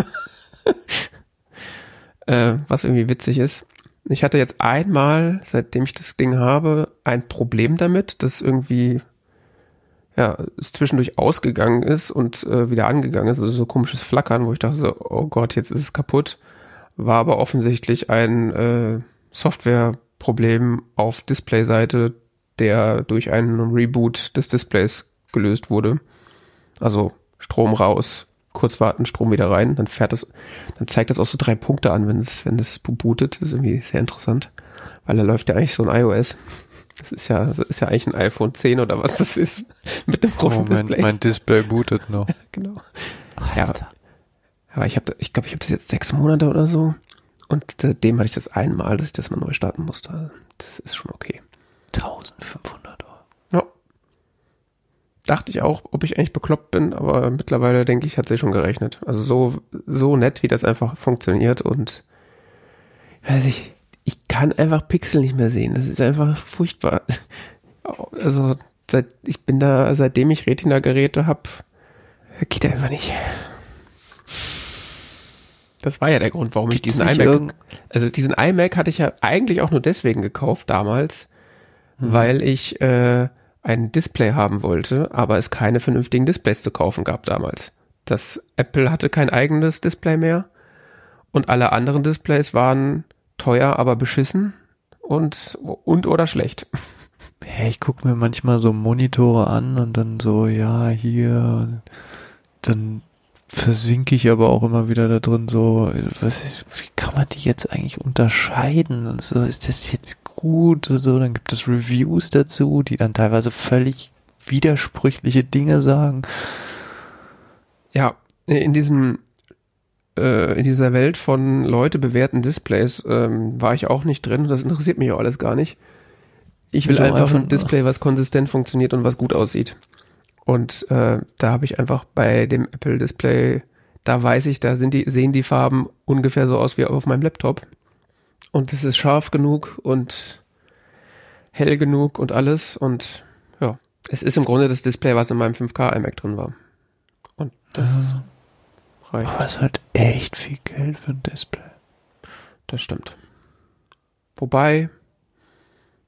äh, was irgendwie witzig ist. Ich hatte jetzt einmal, seitdem ich das Ding habe, ein Problem damit, dass irgendwie ja, es zwischendurch ausgegangen ist und äh, wieder angegangen ist. Also so komisches Flackern, wo ich dachte so, oh Gott, jetzt ist es kaputt. War aber offensichtlich ein äh, Softwareproblem auf Displayseite, der durch einen Reboot des Displays gelöst wurde. Also Strom raus, kurz warten, Strom wieder rein, dann fährt das, dann zeigt das auch so drei Punkte an, wenn es, wenn es bootet. Das ist irgendwie sehr interessant, weil da läuft ja eigentlich so ein iOS. Das ist ja, das ist ja eigentlich ein iPhone 10 oder was das ist mit dem großen oh, mein, Display. Mein Display bootet noch. genau. Ja, aber ich habe, ich glaube, ich habe das jetzt sechs Monate oder so und seitdem hatte ich das einmal, dass ich das mal neu starten musste. Das ist schon okay. 1500 Euro dachte ich auch, ob ich eigentlich bekloppt bin, aber mittlerweile denke ich, hat sich schon gerechnet. Also so, so nett, wie das einfach funktioniert und weiß ich, ich kann einfach Pixel nicht mehr sehen. Das ist einfach furchtbar. Also seit, ich bin da, seitdem ich Retina-Geräte habe, geht einfach nicht. Das war ja der Grund, warum Gibt's ich diesen iMac, also diesen iMac hatte ich ja eigentlich auch nur deswegen gekauft damals, hm. weil ich äh, ein Display haben wollte, aber es keine vernünftigen Displays zu kaufen gab damals. Das Apple hatte kein eigenes Display mehr und alle anderen Displays waren teuer, aber beschissen und und oder schlecht. Ja, ich gucke mir manchmal so Monitore an und dann so, ja, hier, dann versinke ich aber auch immer wieder da drin so, was, wie kann man die jetzt eigentlich unterscheiden? Und so, ist das jetzt gut? Und so, dann gibt es Reviews dazu, die dann teilweise völlig widersprüchliche Dinge sagen. Ja, in diesem äh, in dieser Welt von Leute bewerten Displays ähm, war ich auch nicht drin. Das interessiert mich auch alles gar nicht. Ich will einfach ein Display, was konsistent funktioniert und was gut aussieht. Und äh, da habe ich einfach bei dem Apple Display, da weiß ich, da sind die, sehen die Farben ungefähr so aus wie auf meinem Laptop. Und es ist scharf genug und hell genug und alles. Und ja, es ist im Grunde das Display, was in meinem 5K iMac drin war. Und das ja. reicht. Aber es halt echt viel Geld für ein Display. Das stimmt. Wobei,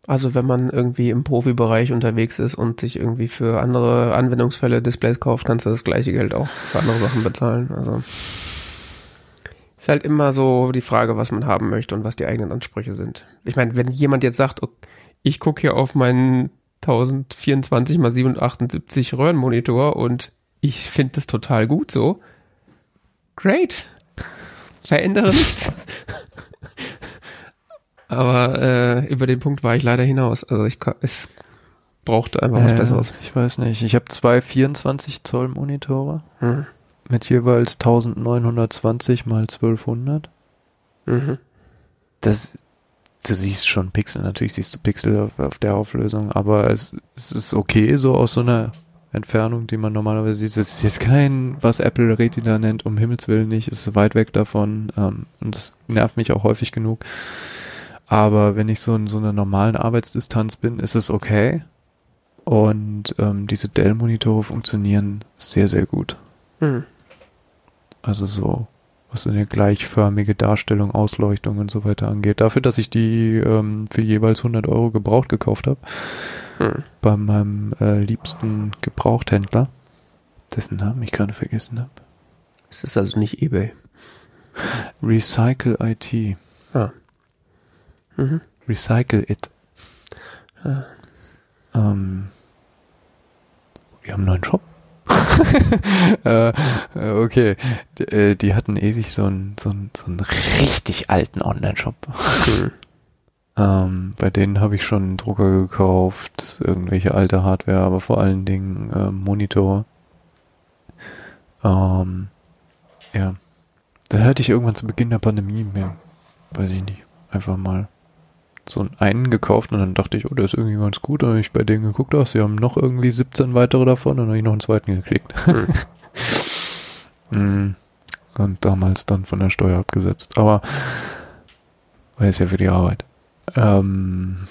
also wenn man irgendwie im Profibereich unterwegs ist und sich irgendwie für andere Anwendungsfälle Displays kauft, kannst du das gleiche Geld auch für andere Sachen bezahlen. Also ist halt immer so die Frage, was man haben möchte und was die eigenen Ansprüche sind. Ich meine, wenn jemand jetzt sagt, okay, ich gucke hier auf meinen 1024 x 778 Röhrenmonitor und ich finde das total gut so, great. Verändere nichts. Aber äh, über den Punkt war ich leider hinaus. Also ich es braucht einfach was Äh, Besseres. Ich weiß nicht. Ich habe zwei 24 Zoll Monitore Mhm. mit jeweils 1920 mal 1200. Mhm. Das, du siehst schon Pixel. Natürlich siehst du Pixel auf, auf der Auflösung, aber es, es ist okay so aus so einer Entfernung, die man normalerweise sieht. Es ist jetzt kein, was Apple Retina nennt, um Himmels Willen nicht. Es ist weit weg davon ähm, und das nervt mich auch häufig genug. Aber wenn ich so in so einer normalen Arbeitsdistanz bin, ist es okay. Und ähm, diese Dell-Monitore funktionieren sehr, sehr gut. Mhm. Also so, was eine gleichförmige Darstellung, Ausleuchtung und so weiter angeht. Dafür, dass ich die ähm, für jeweils 100 Euro gebraucht gekauft habe, Mhm. bei meinem äh, liebsten Gebrauchthändler, dessen Namen ich gerade vergessen habe. Es ist also nicht eBay. Recycle IT. Ah. Mhm. Recycle It. Ah. Ähm, wir haben einen neuen Shop. äh, äh, okay, D äh, die hatten ewig so einen so einen, so einen richtig alten Online-Shop. Ähm, bei denen habe ich schon einen Drucker gekauft, irgendwelche alte Hardware, aber vor allen Dingen ähm, Monitor. Ähm, ja. Da hatte ich irgendwann zu Beginn der Pandemie mir, weiß ich nicht, einfach mal so einen gekauft und dann dachte ich, oh, der ist irgendwie ganz gut. Und dann habe ich bei denen geguckt, oh, sie haben noch irgendwie 17 weitere davon und dann habe ich noch einen zweiten geklickt. Mm. und damals dann von der Steuer abgesetzt. Aber war jetzt ja für die Arbeit. Ähm,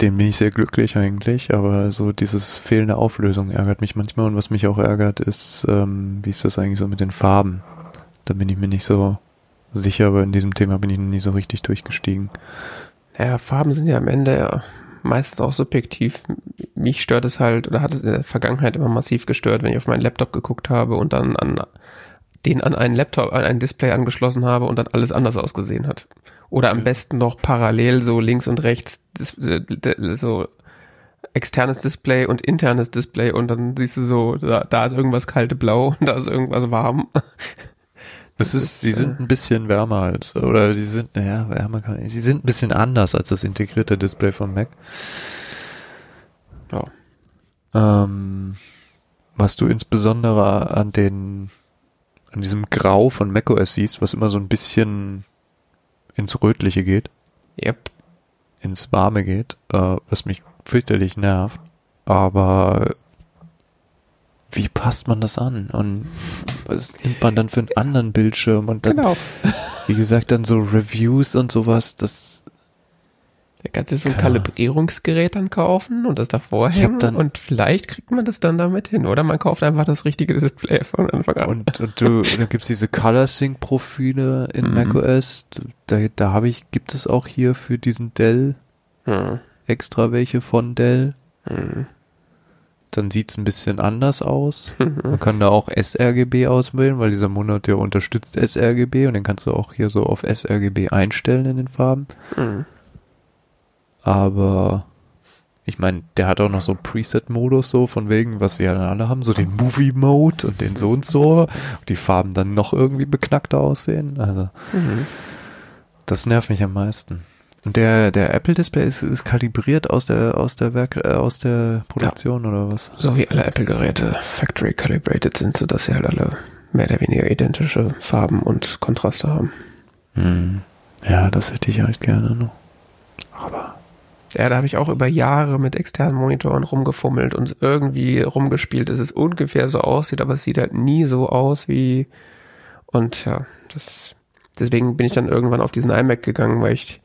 dem bin ich sehr glücklich eigentlich, aber so dieses fehlende Auflösung ärgert mich manchmal und was mich auch ärgert ist, ähm, wie ist das eigentlich so mit den Farben? Da bin ich mir nicht so sicher, aber in diesem Thema bin ich noch nie so richtig durchgestiegen. Ja, Farben sind ja am Ende ja meistens auch subjektiv. Mich stört es halt, oder hat es in der Vergangenheit immer massiv gestört, wenn ich auf meinen Laptop geguckt habe und dann an den an einen Laptop, an ein Display angeschlossen habe und dann alles anders ausgesehen hat. Oder am Okay. besten noch parallel so links und rechts äh, so externes Display und internes Display und dann siehst du so, da, da ist irgendwas kalte Blau und da ist irgendwas warm. Das ist, die sind ein bisschen wärmer als, oder die sind, naja, wärmer kann ich, sie sind ein bisschen anders als das integrierte Display vom Mac. Ja. Ähm, was du insbesondere an den, an diesem Grau von macOS siehst, was immer so ein bisschen ins Rötliche geht, Yep. ins Warme geht, äh, was mich fürchterlich nervt. Aber wie passt man das an? Und was nimmt man dann für einen anderen Bildschirm? Und dann, Genau. wie gesagt, dann so Reviews und sowas, das, Da kannst du so ein. Kalibrierungsgerät dann kaufen und das davor hängen dann- und vielleicht kriegt man das dann damit hin. Oder man kauft einfach das richtige Display von Anfang an. und, und du, da gibt's diese Color Sync Profile in Mhm. macOS. Da, da habe ich, gibt es auch hier für diesen Dell Hm. extra welche von Dell. Hm. Dann sieht's ein bisschen anders aus. Man kann da auch sRGB auswählen, weil dieser Monat ja unterstützt sRGB und dann kannst du auch hier so auf sRGB einstellen in den Farben. Hm. Aber ich meine, der hat auch noch so Preset-Modus so von wegen, was sie ja dann alle haben, so den Movie-Mode und den so und so. Und die Farben dann noch irgendwie beknackter aussehen. Also Mhm. das nervt mich am meisten. Und der, der Apple-Display ist, ist kalibriert aus der, aus der Werk, äh, aus der Produktion oder was? So wie alle Apple-Geräte Factory calibrated sind, sodass sie halt alle mehr oder weniger identische Farben und Kontraste haben. Hm. Ja, das hätte ich halt gerne noch. Aber Ja, da habe ich auch über Jahre mit externen Monitoren rumgefummelt und irgendwie rumgespielt, dass es ungefähr so aussieht, aber es sieht halt nie so aus wie und ja, das deswegen bin ich dann irgendwann auf diesen iMac gegangen, weil ich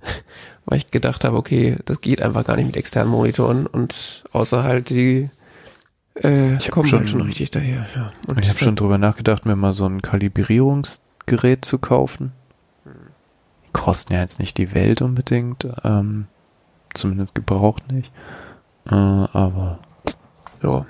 weil ich gedacht habe, okay, das geht einfach gar nicht mit externen Monitoren und außer halt die äh, Ich kommen schon- halt schon richtig daher, ja. Und ich habe schon drüber nachgedacht, mir mal so ein Kalibrierungsgerät zu kaufen. Die kosten ja jetzt nicht die Welt unbedingt, ähm, zumindest gebraucht nicht. Äh, aber ja.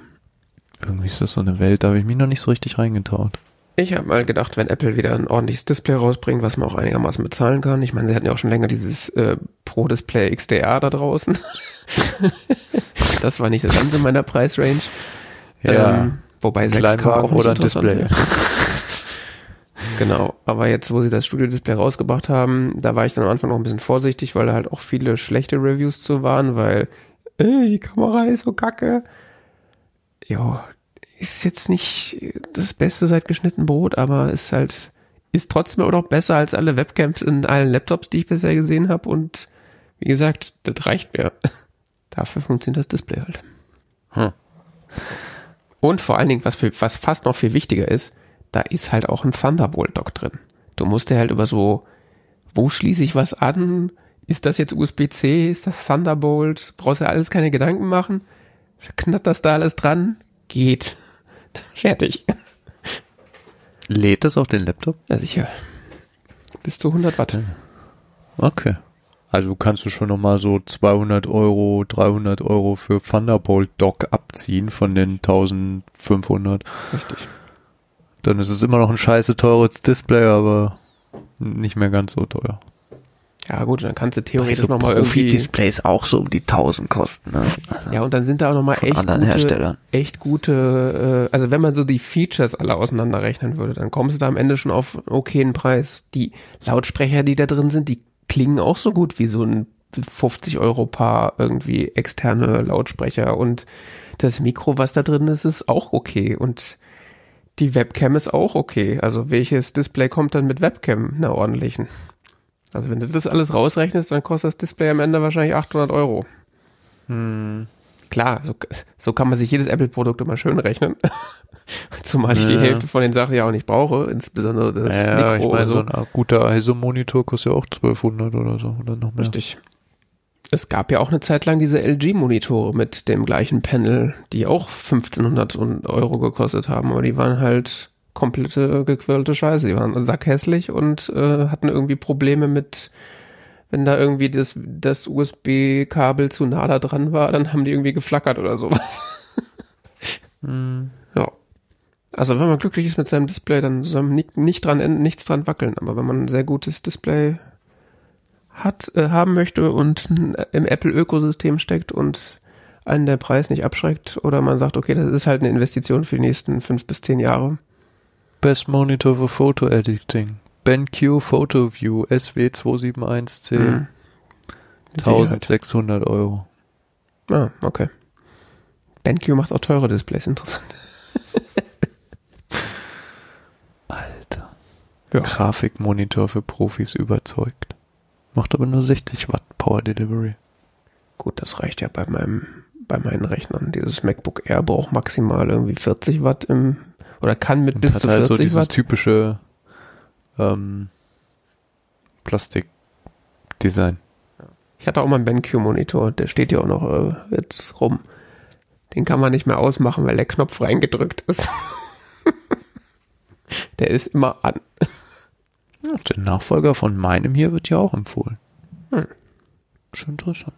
irgendwie ist das so eine Welt, da habe ich mich noch nicht so richtig reingetraut. Ich habe mal gedacht, wenn Apple wieder ein ordentliches Display rausbringt, was man auch einigermaßen bezahlen kann. Ich meine, sie hatten ja auch schon länger dieses äh, Pro Display XDR da draußen. das war nicht so ganz in meiner Preisrange. Ähm, wobei 6K auch oder Display. Genau, aber jetzt, wo sie das Studio-Display rausgebracht haben, da war ich dann am Anfang noch ein bisschen vorsichtig, weil da halt auch viele schlechte Reviews zu waren, weil äh, die Kamera ist so kacke. Ja, ist jetzt nicht das Beste seit geschnitten Brot, aber ist halt, ist trotzdem auch noch besser als alle Webcams in allen Laptops, die ich bisher gesehen habe. Und wie gesagt, das reicht mir. Dafür funktioniert das Display halt. Hm. Und vor allen Dingen, was, für, was fast noch viel wichtiger ist, da ist halt auch ein Thunderbolt-Dock drin. Du musst dir halt über so, wo schließe ich was an? Ist das jetzt USB-C? Ist das Thunderbolt? Brauchst du alles keine Gedanken machen? Das da alles dran? Geht. Fertig. Lädt das auch den Laptop? Ja, sicher. Bis zu 100 Watt. Okay. Also kannst du schon nochmal so 200 Euro, 300 Euro für Thunderbolt Dock abziehen von den 1500. Richtig. Dann ist es immer noch ein scheiße teures Display, aber nicht mehr ganz so teuer. Ja gut, dann kannst du theoretisch so nochmal irgendwie... Displays auch so um die 1000 kosten. Ne? Ja, und dann sind da auch nochmal echt anderen gute, Herstellern. echt gute, äh, also wenn man so die Features alle auseinanderrechnen würde, dann kommst du da am Ende schon auf einen okayen Preis. Die Lautsprecher, die da drin sind, die klingen auch so gut wie so ein 50 Euro Paar irgendwie externe Lautsprecher und das Mikro, was da drin ist, ist auch okay und die Webcam ist auch okay. Also welches Display kommt dann mit Webcam? Na ordentlichen. Also wenn du das alles rausrechnest, dann kostet das Display am Ende wahrscheinlich 800 Euro. Hm. Klar, so, so kann man sich jedes Apple-Produkt immer schön rechnen. Zumal ich Ja. die Hälfte von den Sachen ja auch nicht brauche, insbesondere das Ja, Mikro. ich meine, und so ein guter ISO-Monitor kostet ja auch 1200 oder so oder noch mehr. Richtig. Es gab ja auch eine Zeit lang diese LG-Monitore mit dem gleichen Panel, die auch 1500 und- Euro gekostet haben, aber die waren halt komplette gequirlte Scheiße. Die waren sackhässlich und äh, hatten irgendwie Probleme mit, wenn da irgendwie das, das USB-Kabel zu nah da dran war, dann haben die irgendwie geflackert oder sowas. Hm. Ja. Also wenn man glücklich ist mit seinem Display, dann soll man nicht, nicht dran, nichts dran wackeln. Aber wenn man ein sehr gutes Display hat, äh, haben möchte und im Apple-Ökosystem steckt und einen der Preis nicht abschreckt oder man sagt, okay, das ist halt eine Investition für die nächsten fünf bis zehn Jahre. Best Monitor for Photo Editing. BenQ Photo View SW271C. Mhm. Mit Sicherheit. 1600 Euro. Ah, okay. BenQ macht auch teure Displays, interessant. Alter. Ja. Grafikmonitor für Profis überzeugt. Macht aber nur 60 Watt Power Delivery. Gut, das reicht ja bei meinem, bei meinen Rechnern. Dieses MacBook Air braucht maximal irgendwie 40 Watt im, oder kann mit Und bis hat zu halt 40 so dieses Watt. typische ähm, Plastik-Design. Ich hatte auch mal einen BenQ-Monitor, der steht ja auch noch äh, jetzt rum. Den kann man nicht mehr ausmachen, weil der Knopf reingedrückt ist. der ist immer an. Ja, der Nachfolger von meinem hier wird ja auch empfohlen. Hm. Schon interessant.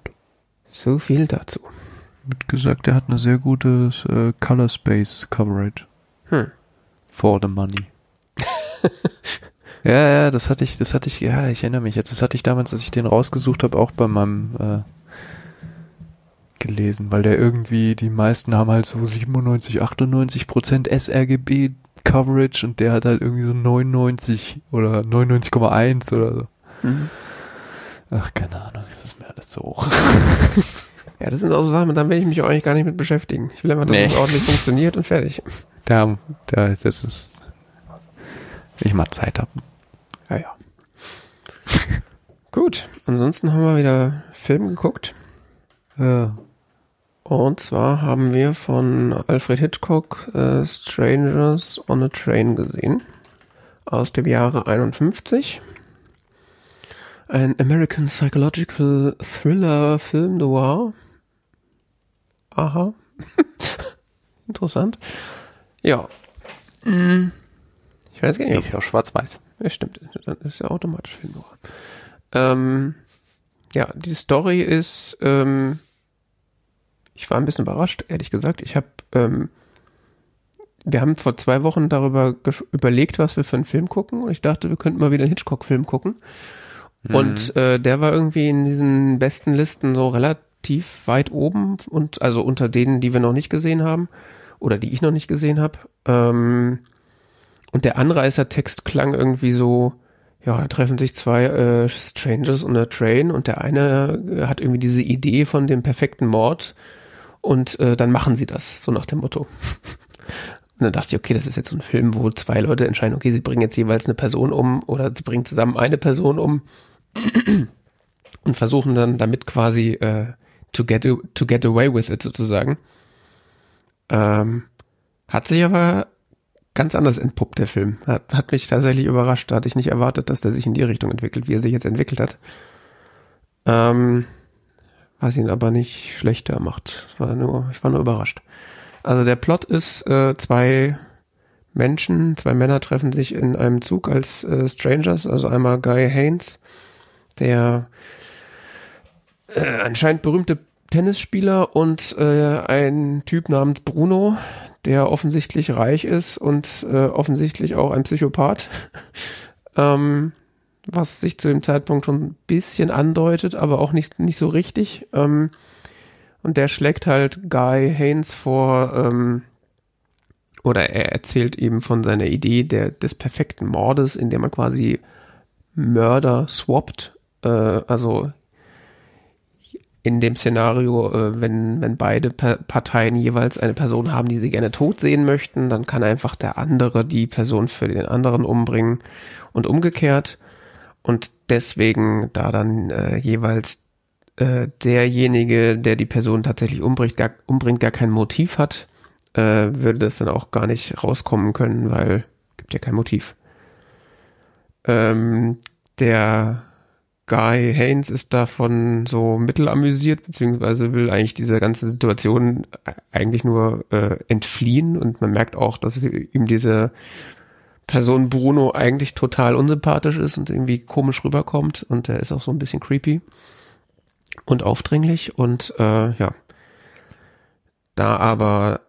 So viel dazu. Wird gesagt, er hat eine sehr gute äh, Color Space Coverage. Hm. For the money. ja, ja, das hatte ich, das hatte ich, ja, ich erinnere mich jetzt. Das hatte ich damals, als ich den rausgesucht habe, auch bei meinem äh, gelesen, weil der irgendwie, die meisten haben halt so 97, 98 Prozent sRGB Coverage und der hat halt irgendwie so 99 oder 99,1 oder so. Mhm. Ach, keine Ahnung, das ist mir alles so hoch. Ja, das sind auch so Sachen, da will ich mich auch eigentlich gar nicht mit beschäftigen. Ich will einfach, dass Nee. es ordentlich funktioniert und fertig. Da, da, das ist, wenn ich mal Zeit habe. Ja, ja. Gut, ansonsten haben wir wieder Film geguckt. Ja. Und zwar haben wir von Alfred Hitchcock äh, Strangers on a Train gesehen. Aus dem Jahre 51. Ein American Psychological Thriller Film noir. Aha. Interessant. Ja. Mm. Ich weiß gar nicht, ob Ist ja auch schwarz-weiß. ja, stimmt. Dann ist ja automatisch Film. Ähm, ja, die Story ist, ähm, ich war ein bisschen überrascht, ehrlich gesagt. Ich habe, ähm, wir haben vor zwei Wochen darüber überlegt, was wir für einen Film gucken. Und ich dachte, wir könnten mal wieder einen Hitchcock-Film gucken. Und äh, der war irgendwie in diesen besten Listen so relativ weit oben und also unter denen, die wir noch nicht gesehen haben oder die ich noch nicht gesehen habe. Ähm, und der Anreißertext klang irgendwie so, ja, da treffen sich zwei äh, Strangers on a Train und der eine äh, hat irgendwie diese Idee von dem perfekten Mord und äh, dann machen sie das, so nach dem Motto. Und dann dachte ich, okay, das ist jetzt so ein Film, wo zwei Leute entscheiden, okay, sie bringen jetzt jeweils eine Person um oder sie bringen zusammen eine Person um und versuchen dann damit quasi äh, to, get, to get away with it sozusagen. Ähm, hat sich aber ganz anders entpuppt, der Film. Hat, hat mich tatsächlich überrascht. Da hatte ich nicht erwartet, dass der sich in die Richtung entwickelt, wie er sich jetzt entwickelt hat. Ähm, was ihn aber nicht schlechter macht. War nur, ich war nur überrascht. Also der Plot ist, äh, zwei Menschen, zwei Männer treffen sich in einem Zug als äh, Strangers, also einmal Guy Haynes, der äh, anscheinend berühmte Tennisspieler und äh, ein Typ namens Bruno, der offensichtlich reich ist und äh, offensichtlich auch ein Psychopath, ähm, was sich zu dem Zeitpunkt schon ein bisschen andeutet, aber auch nicht, nicht so richtig. Ähm, und der schlägt halt Guy Haynes vor, ähm, oder er erzählt eben von seiner Idee der, des perfekten Mordes, in dem man quasi Mörder swappt, äh, also in dem Szenario, äh, wenn, wenn beide Parteien jeweils eine Person haben, die sie gerne tot sehen möchten, dann kann einfach der andere die Person für den anderen umbringen und umgekehrt. Und deswegen, da dann äh, jeweils äh, derjenige, der die Person tatsächlich umbringt, gar, umbringt, gar kein Motiv hat, äh, würde das dann auch gar nicht rauskommen können, weil gibt ja kein Motiv. Ähm, der Guy Haynes ist davon so mittelamüsiert, beziehungsweise will eigentlich dieser ganzen Situation eigentlich nur äh, entfliehen. Und man merkt auch, dass ihm diese Person Bruno eigentlich total unsympathisch ist und irgendwie komisch rüberkommt. Und er ist auch so ein bisschen creepy und aufdringlich. Und äh, ja. Da aber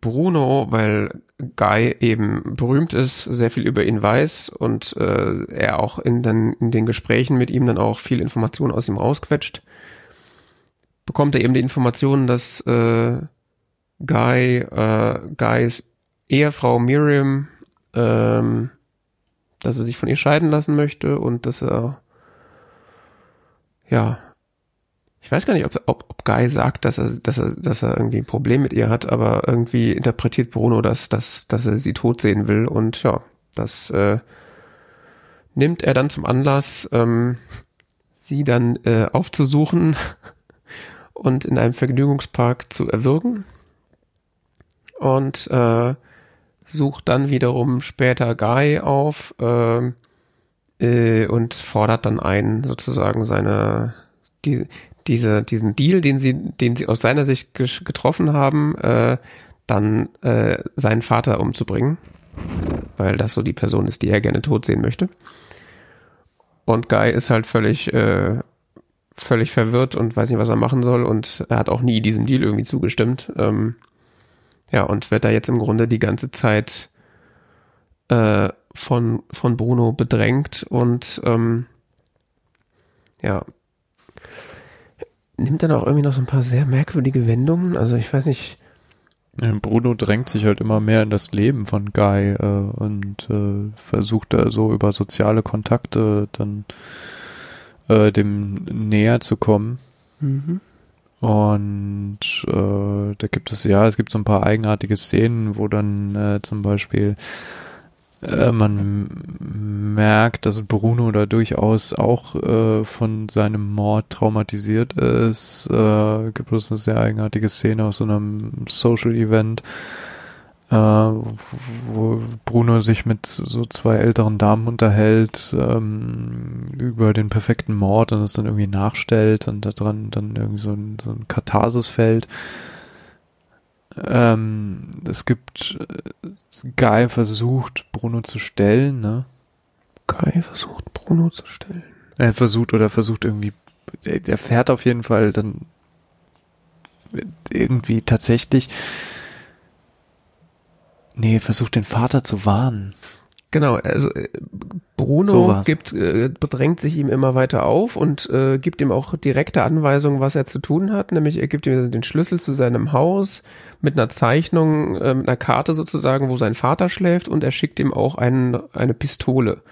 Bruno, weil Guy eben berühmt ist, sehr viel über ihn weiß und äh, er auch in, den, in den Gesprächen mit ihm dann auch viel Informationen aus ihm rausquetscht, bekommt er eben die Informationen, dass äh, Guy, äh, Guys Ehefrau Miriam, ähm, dass er sich von ihr scheiden lassen möchte und dass er ja ich weiß gar nicht, ob, ob, ob Guy sagt, dass er, dass er, dass er irgendwie ein Problem mit ihr hat, aber irgendwie interpretiert Bruno, dass, dass, dass er sie tot sehen will und ja, das äh, nimmt er dann zum Anlass, ähm, sie dann äh, aufzusuchen und in einem Vergnügungspark zu erwürgen und äh, sucht dann wiederum später Guy auf äh, äh, und fordert dann ein, sozusagen seine die, diese, diesen Deal, den sie, den sie aus seiner Sicht getroffen haben, äh, dann äh, seinen Vater umzubringen, weil das so die Person ist, die er gerne tot sehen möchte. Und Guy ist halt völlig, äh, völlig verwirrt und weiß nicht, was er machen soll und er hat auch nie diesem Deal irgendwie zugestimmt. Ähm, ja, und wird da jetzt im Grunde die ganze Zeit äh, von, von Bruno bedrängt und ähm, ja, nimmt dann auch irgendwie noch so ein paar sehr merkwürdige Wendungen. Also ich weiß nicht. Bruno drängt sich halt immer mehr in das Leben von Guy äh, und äh, versucht da so über soziale Kontakte dann äh, dem näher zu kommen. Mhm. Und äh, da gibt es ja, es gibt so ein paar eigenartige Szenen, wo dann äh, zum Beispiel äh, man merkt, dass Bruno da durchaus auch äh, von seinem Mord traumatisiert ist. Äh, gibt es eine sehr eigenartige Szene aus so einem Social Event, äh, wo Bruno sich mit so zwei älteren Damen unterhält ähm, über den perfekten Mord und es dann irgendwie nachstellt und da dran dann irgendwie so ein, so ein Katharsis fällt. Ähm, es gibt äh, Guy versucht, Bruno zu stellen, ne? Guy versucht, Bruno zu stellen. Er versucht oder versucht irgendwie, der, der fährt auf jeden Fall dann irgendwie tatsächlich. Nee, versucht den Vater zu warnen. Genau, also äh, Bruno so gibt, äh, bedrängt sich ihm immer weiter auf und äh, gibt ihm auch direkte Anweisungen, was er zu tun hat. Nämlich er gibt ihm den Schlüssel zu seinem Haus mit einer Zeichnung, äh, mit einer Karte sozusagen, wo sein Vater schläft und er schickt ihm auch einen, eine Pistole.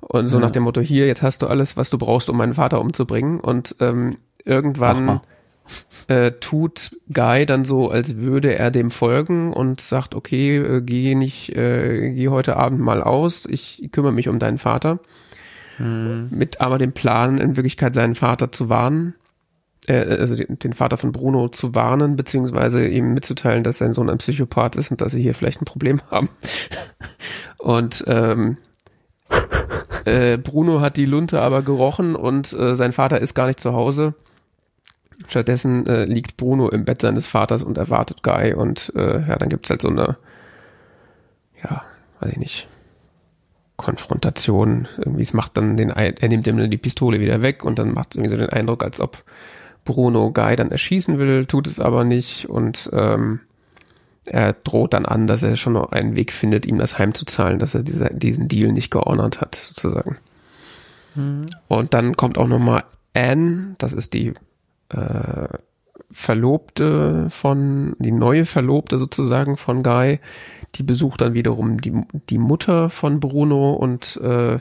Und so Ja. nach dem Motto, hier, jetzt hast du alles, was du brauchst, um meinen Vater umzubringen. Und ähm, irgendwann. Äh, tut Guy dann so, als würde er dem folgen und sagt, okay, äh, geh nicht, äh, geh heute Abend mal aus, ich kümmere mich um deinen Vater. Mit aber dem Plan, in Wirklichkeit seinen Vater zu warnen, äh, also den, den Vater von Bruno zu warnen, beziehungsweise ihm mitzuteilen, dass sein Sohn ein Psychopath ist und dass sie hier vielleicht ein Problem haben. Und ähm, äh, Bruno hat die Lunte aber gerochen und äh, sein Vater ist gar nicht zu Hause. Stattdessen äh, liegt Bruno im Bett seines Vaters und erwartet Guy und äh, ja, dann gibt's halt so eine, ja, weiß ich nicht, Konfrontation. Irgendwie, es macht dann den, er nimmt ihm dann die Pistole wieder weg und dann macht es irgendwie so den Eindruck, als ob Bruno Guy dann erschießen will, tut es aber nicht und ähm, er droht dann an, dass er schon noch einen Weg findet, ihm das heimzuzahlen, dass er diese, diesen Deal nicht geordnet hat, sozusagen. Und dann kommt auch nochmal Anne, das ist die äh, Verlobte von, die neue Verlobte sozusagen von Guy, die besucht dann wiederum die, die Mutter von Bruno und äh,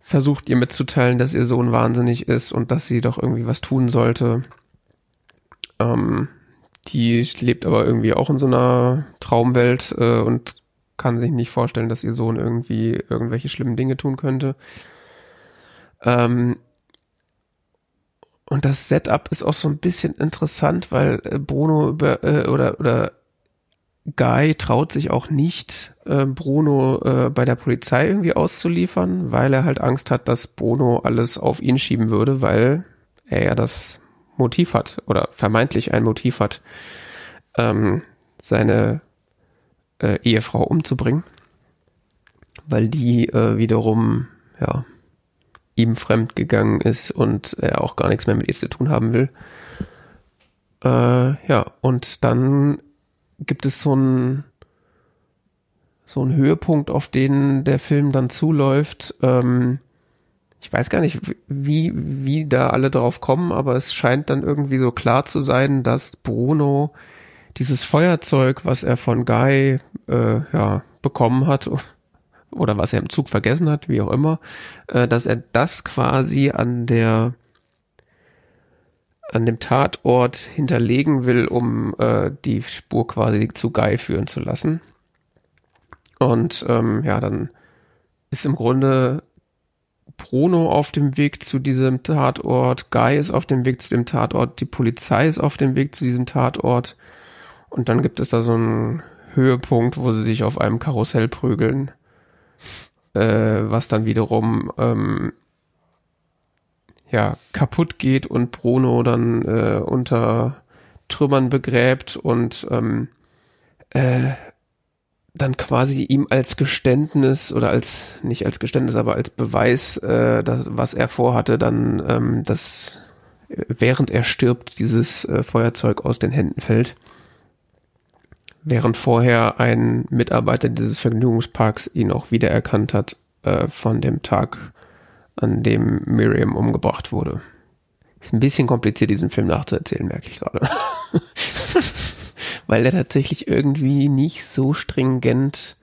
versucht ihr mitzuteilen, dass ihr Sohn wahnsinnig ist und dass sie doch irgendwie was tun sollte. Ähm, die lebt aber irgendwie auch in so einer Traumwelt äh, und kann sich nicht vorstellen, dass ihr Sohn irgendwie irgendwelche schlimmen Dinge tun könnte. Ähm, und das Setup ist auch so ein bisschen interessant, weil äh, Bruno über, äh, oder oder Guy traut sich auch nicht, äh, Bruno äh, bei der Polizei irgendwie auszuliefern, weil er halt Angst hat, dass Bruno alles auf ihn schieben würde, weil er ja das Motiv hat oder vermeintlich ein Motiv hat, ähm, seine äh, Ehefrau umzubringen, weil die äh, wiederum ja ihm fremd gegangen ist und er auch gar nichts mehr mit ihr zu tun haben will. Äh, ja, und dann gibt es so einen so einen Höhepunkt, auf den der Film dann zuläuft. Ähm, ich weiß gar nicht, wie, wie da alle drauf kommen, aber es scheint dann irgendwie so klar zu sein, dass Bruno dieses Feuerzeug, was er von Guy äh, ja, bekommen hat, oder was er im Zug vergessen hat, wie auch immer, äh, dass er das quasi an der an dem Tatort hinterlegen will, um äh, die Spur quasi zu Guy führen zu lassen. Und ähm, ja, dann ist im Grunde Bruno auf dem Weg zu diesem Tatort, Guy ist auf dem Weg zu dem Tatort, die Polizei ist auf dem Weg zu diesem Tatort. Und dann gibt es da so einen Höhepunkt, wo sie sich auf einem Karussell prügeln, äh, was dann wiederum ähm, ja kaputt geht und Bruno dann äh, unter Trümmern begräbt und ähm, äh, dann quasi ihm als Geständnis oder als nicht als Geständnis, aber als Beweis, äh, das, was er vorhatte, dann ähm, das äh, während er stirbt dieses äh, Feuerzeug aus den Händen fällt. Während vorher ein Mitarbeiter dieses Vergnügungsparks ihn auch wiedererkannt hat äh, von dem Tag, an dem Miriam umgebracht wurde. Ist ein bisschen kompliziert, diesen Film nachzuerzählen, merke ich gerade. Weil er tatsächlich irgendwie nicht so stringent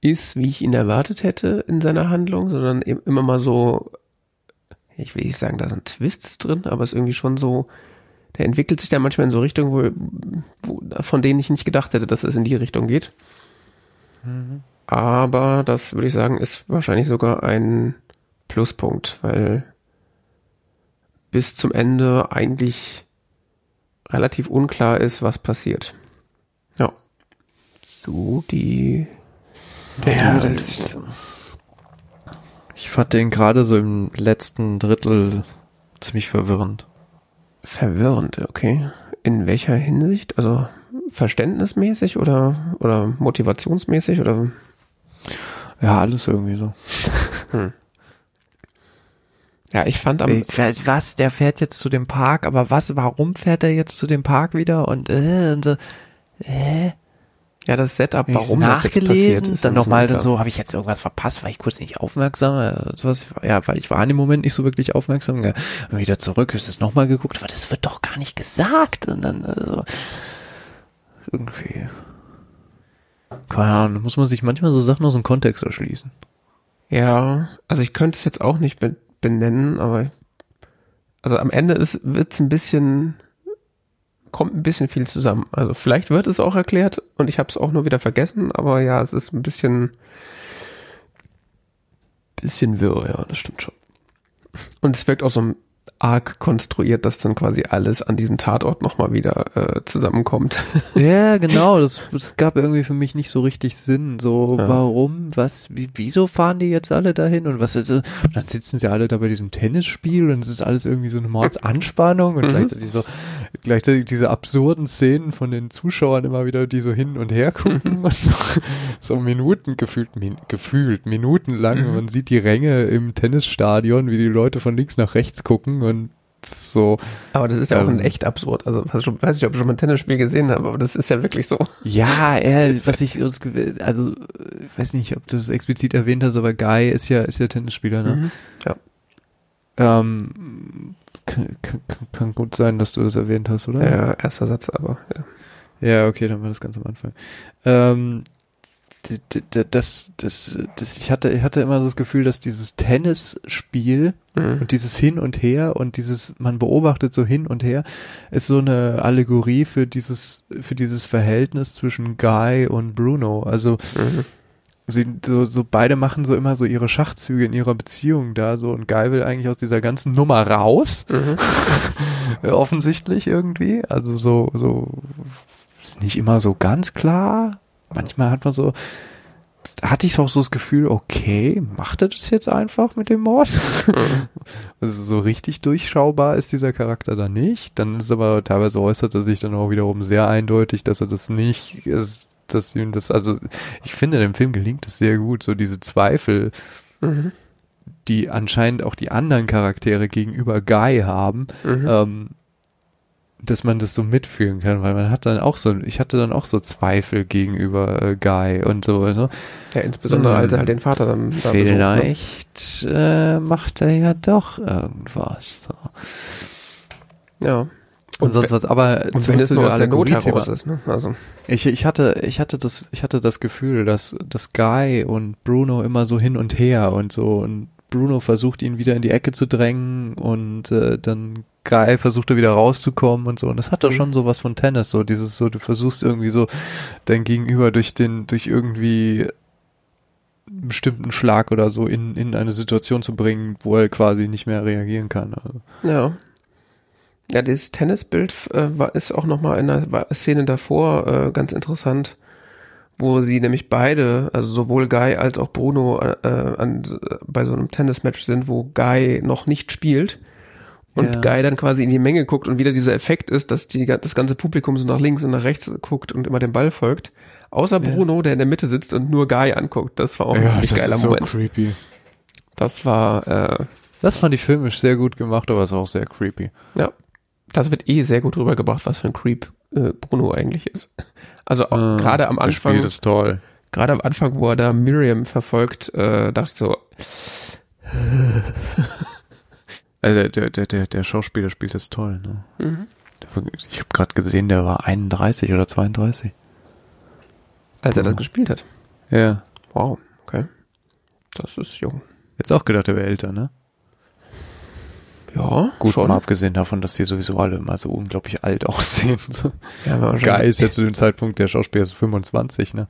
ist, wie ich ihn erwartet hätte in seiner Handlung, sondern immer mal so, ich will nicht sagen, da sind Twists drin, aber es ist irgendwie schon so, der entwickelt sich da manchmal in so Richtungen, wo, wo, von denen ich nicht gedacht hätte, dass es in die Richtung geht. Aber das würde ich sagen, ist wahrscheinlich sogar ein Pluspunkt, weil bis zum Ende eigentlich relativ unklar ist, was passiert. Ja. So die der Ja, das- Ich fand den gerade so im letzten Drittel ziemlich verwirrend. Verwirrend, okay. In welcher Hinsicht? Also verständnismäßig oder oder motivationsmäßig oder? Ja, alles irgendwie so. ja, ich fand am Was, der fährt jetzt zu dem Park, aber was, warum fährt er jetzt zu dem Park wieder? Und, äh, und so, äh, ja das Setup, warum das jetzt passiert ist dann nochmal dann so, habe ich jetzt irgendwas verpasst, war ich kurz nicht aufmerksam, äh, sowas, ja, weil ich war in dem Moment nicht so wirklich aufmerksam, ja, wieder zurück, ist es nochmal geguckt, aber das wird doch gar nicht gesagt. Und dann, also, irgendwie, keine Ahnung, muss man sich manchmal so Sachen aus dem Kontext erschließen. Ja, also ich könnte es jetzt auch nicht be benennen, aber also am Ende wird es ein bisschen, kommt ein bisschen viel zusammen. Also vielleicht wird es auch erklärt und ich habe es auch nur wieder vergessen, aber ja, es ist ein bisschen, bisschen wirr, ja, das stimmt schon. Und es wirkt auch so arg konstruiert, dass dann quasi alles an diesem Tatort nochmal wieder äh, zusammenkommt. Ja, genau. Das, das gab irgendwie für mich nicht so richtig Sinn. So, ja. warum, was, wie, wieso fahren die jetzt alle dahin und was ist, und dann sitzen sie alle da bei diesem Tennisspiel und es ist alles irgendwie so eine Mordsanspannung und mhm. gleichzeitig so, gleichzeitig diese absurden Szenen von den Zuschauern immer wieder, die so hin und her gucken und so, so Minuten gefühlt, min, gefühlt, minutenlang. Mhm. Man sieht die Ränge im Tennisstadion, wie die Leute von links nach rechts gucken und so. Aber das ist ja ähm, auch ein echt absurd. Also weiß ich, ob ich schon mal ein Tennisspiel gesehen habe, aber das ist ja wirklich so. Ja, er, was ich, also ich weiß nicht, ob du das explizit erwähnt hast, aber Guy ist ja, ist ja Tennisspieler, ne? Mhm. Ja. Ähm, kann, kann, kann, gut sein, dass du das erwähnt hast, oder? Ja, erster Satz, aber ja. Ja, okay, dann war das ganz am Anfang. Ähm, das, das, das, ich hatte, ich hatte immer das Gefühl, dass dieses Tennisspiel mhm. und dieses Hin und Her und dieses, man beobachtet so hin und her, ist so eine Allegorie für dieses, für dieses Verhältnis zwischen Guy und Bruno. Also, mhm. sie, so, so beide machen so immer so ihre Schachzüge in ihrer Beziehung da, so, und Guy will eigentlich aus dieser ganzen Nummer raus. Mhm. Offensichtlich irgendwie. Also so, so, ist nicht immer so ganz klar manchmal hat man so, hatte ich auch so das Gefühl, okay, macht er das jetzt einfach mit dem Mord? Also so richtig durchschaubar ist dieser Charakter da nicht. Dann ist aber teilweise äußert er sich dann auch wiederum sehr eindeutig, dass er das nicht ist, dass ihm das, also ich finde, dem Film gelingt es sehr gut, so diese Zweifel, mhm. die anscheinend auch die anderen Charaktere gegenüber Guy haben, mhm. ähm, dass man das so mitfühlen kann, weil man hat dann auch so, ich hatte dann auch so Zweifel gegenüber äh, Guy und so. Also, ja, insbesondere hm, als er halt den Vater dann da Vielleicht besucht, ne? äh, macht er ja doch irgendwas. So. Ja. Und, und sonst was, aber und wenn es nur aus der Not heraus ist, ne? Also. Ich, ich hatte, ich hatte das, ich hatte das Gefühl, dass, dass Guy und Bruno immer so hin und her und so und Bruno versucht ihn wieder in die Ecke zu drängen und äh, dann Guy versucht er wieder rauszukommen und so. Und das hat doch mhm. schon sowas von Tennis, so dieses so, du versuchst irgendwie so dein Gegenüber durch den, durch irgendwie einen bestimmten Schlag oder so in, in eine Situation zu bringen, wo er quasi nicht mehr reagieren kann. Also. Ja. Ja, dieses Tennisbild äh, war, ist auch nochmal in der Szene davor äh, ganz interessant, wo sie nämlich beide, also sowohl Guy als auch Bruno äh, an, bei so einem Tennismatch sind, wo Guy noch nicht spielt und ja. Guy dann quasi in die Menge guckt und wieder dieser Effekt ist, dass die, das ganze Publikum so nach links und nach rechts guckt und immer dem Ball folgt. Außer Bruno, ja. der in der Mitte sitzt und nur Guy anguckt. Das war auch ein ja, ziemlich geiler so Moment. Creepy. Das war, äh, Das fand ich filmisch sehr gut gemacht, aber es ist auch sehr creepy. Ja. Das wird eh sehr gut rübergebracht, was für ein Creep äh, Bruno eigentlich ist. Also auch ah, gerade am Anfang. Das ist toll. Gerade am Anfang, wo er da Miriam verfolgt, äh, dachte ich so, also der, der, der, der Schauspieler spielt das toll. Ne? Mhm. Ich habe gerade gesehen, der war 31 oder 32. Als er das gespielt hat? Ja. Wow, okay. Das ist jung. Jetzt auch gedacht, er wäre älter, ne? Ja, gut, schon. mal abgesehen davon, dass die sowieso alle immer so unglaublich alt aussehen. Ja, Geil ist ja zu dem Zeitpunkt, der Schauspieler ist 25, ne?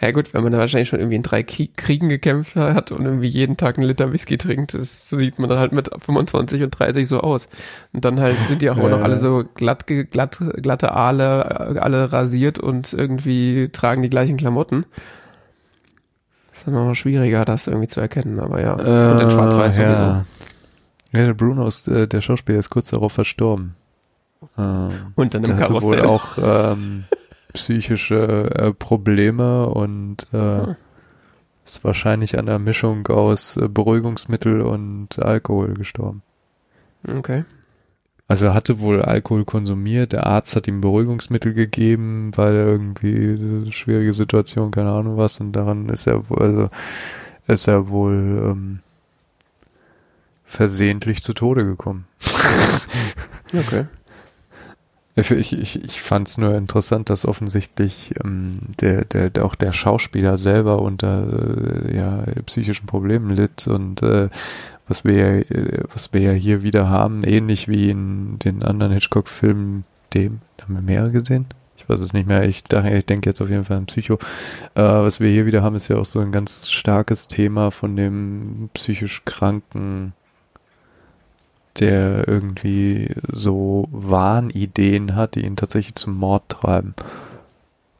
Ja gut, wenn man da wahrscheinlich schon irgendwie in drei Kriegen gekämpft hat und irgendwie jeden Tag einen Liter Whisky trinkt, das sieht man dann halt mit 25 und 30 so aus. Und dann halt sind die auch, ja. noch alle so glatt, glatt, glatte Aale, alle rasiert und irgendwie tragen die gleichen Klamotten. ist dann noch schwieriger, das irgendwie zu erkennen, aber ja. Äh, und in Schwarz-Weiß ja. sowieso. Ja, der Bruno ist, äh, der Schauspieler ist kurz darauf verstorben. Ähm, und dann im Karussell. wohl auch ähm, psychische äh, Probleme und äh, hm. ist wahrscheinlich an der Mischung aus äh, Beruhigungsmittel und Alkohol gestorben. Okay. Also er hatte wohl Alkohol konsumiert, der Arzt hat ihm Beruhigungsmittel gegeben, weil er irgendwie eine schwierige Situation, keine Ahnung was, und daran ist er also ist er wohl ähm, versehentlich zu Tode gekommen. okay. Ich, ich, ich fand es nur interessant, dass offensichtlich ähm, der, der, auch der Schauspieler selber unter äh, ja, psychischen Problemen litt und äh, was wir ja, äh, was wir ja hier wieder haben, ähnlich wie in den anderen Hitchcock-Filmen, dem, haben wir mehrere gesehen? Ich weiß es nicht mehr. Ich, ich denke jetzt auf jeden Fall an Psycho. Äh, was wir hier wieder haben, ist ja auch so ein ganz starkes Thema von dem psychisch Kranken der irgendwie so Wahnideen hat, die ihn tatsächlich zum Mord treiben.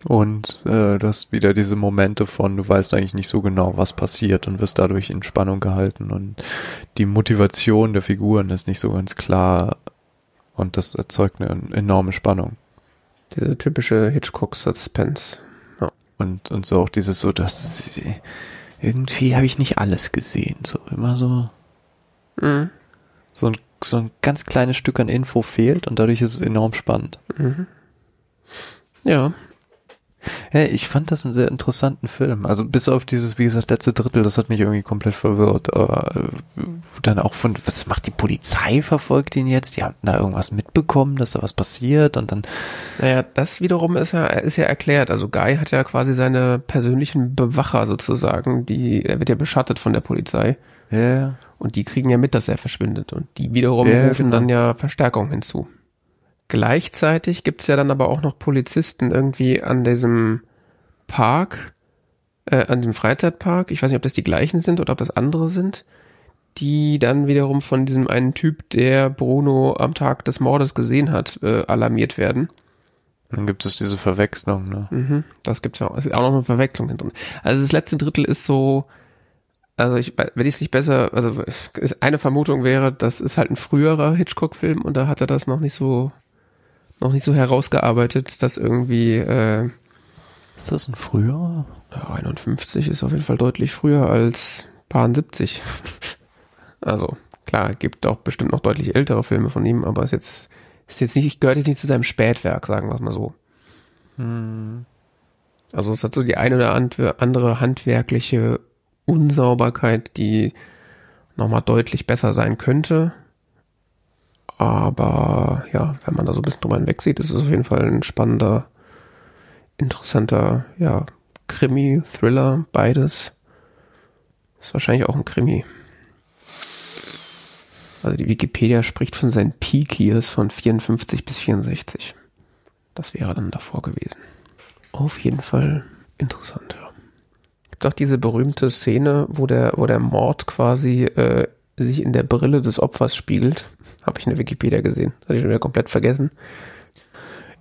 Und äh, du hast wieder diese Momente von, du weißt eigentlich nicht so genau, was passiert und wirst dadurch in Spannung gehalten und die Motivation der Figuren ist nicht so ganz klar und das erzeugt eine enorme Spannung. Diese typische Hitchcock-Suspense. Ja. Und, und so auch dieses so, dass irgendwie habe ich nicht alles gesehen, so immer so. Mhm so ein, so ein ganz kleines Stück an Info fehlt und dadurch ist es enorm spannend. Mhm. Ja. Hey, ich fand das einen sehr interessanten Film. Also bis auf dieses, wie gesagt, letzte Drittel, das hat mich irgendwie komplett verwirrt. Aber äh, dann auch von, was macht die Polizei, verfolgt ihn jetzt? Die haben da irgendwas mitbekommen, dass da was passiert und dann. Naja, das wiederum ist ja, ist ja erklärt. Also Guy hat ja quasi seine persönlichen Bewacher sozusagen, die, er wird ja beschattet von der Polizei. Ja. Und die kriegen ja mit, dass er verschwindet. Und die wiederum ja, rufen genau. dann ja Verstärkung hinzu. Gleichzeitig gibt's ja dann aber auch noch Polizisten irgendwie an diesem Park, äh, an dem Freizeitpark. Ich weiß nicht, ob das die gleichen sind oder ob das andere sind, die dann wiederum von diesem einen Typ, der Bruno am Tag des Mordes gesehen hat, äh, alarmiert werden. Dann gibt es diese Verwechslung, ne? Mhm, das gibt's ja auch. Es ist auch noch eine Verwechslung drin. Also das letzte Drittel ist so, also ich, wenn ich es nicht besser, also eine Vermutung wäre, das ist halt ein früherer Hitchcock-Film und da hat er das noch nicht so, noch nicht so herausgearbeitet, dass irgendwie, äh, ist das ein früherer? Ja, 51 ist auf jeden Fall deutlich früher als Paar 70. also, klar, gibt auch bestimmt noch deutlich ältere Filme von ihm, aber ist jetzt, ist jetzt nicht, gehört jetzt nicht zu seinem Spätwerk, sagen wir es mal so. Hm. Also es hat so die eine oder andere handwerkliche Unsauberkeit, die nochmal deutlich besser sein könnte. Aber ja, wenn man da so ein bisschen drüber hinweg sieht, ist es auf jeden Fall ein spannender, interessanter, ja, Krimi, Thriller, beides. Ist wahrscheinlich auch ein Krimi. Also die Wikipedia spricht von seinen Peak Years von 54 bis 64. Das wäre dann davor gewesen. Auf jeden Fall interessant, ja gibt auch diese berühmte Szene, wo der, wo der Mord quasi äh, sich in der Brille des Opfers spiegelt. Habe ich in der Wikipedia gesehen. Das hatte ich schon wieder komplett vergessen.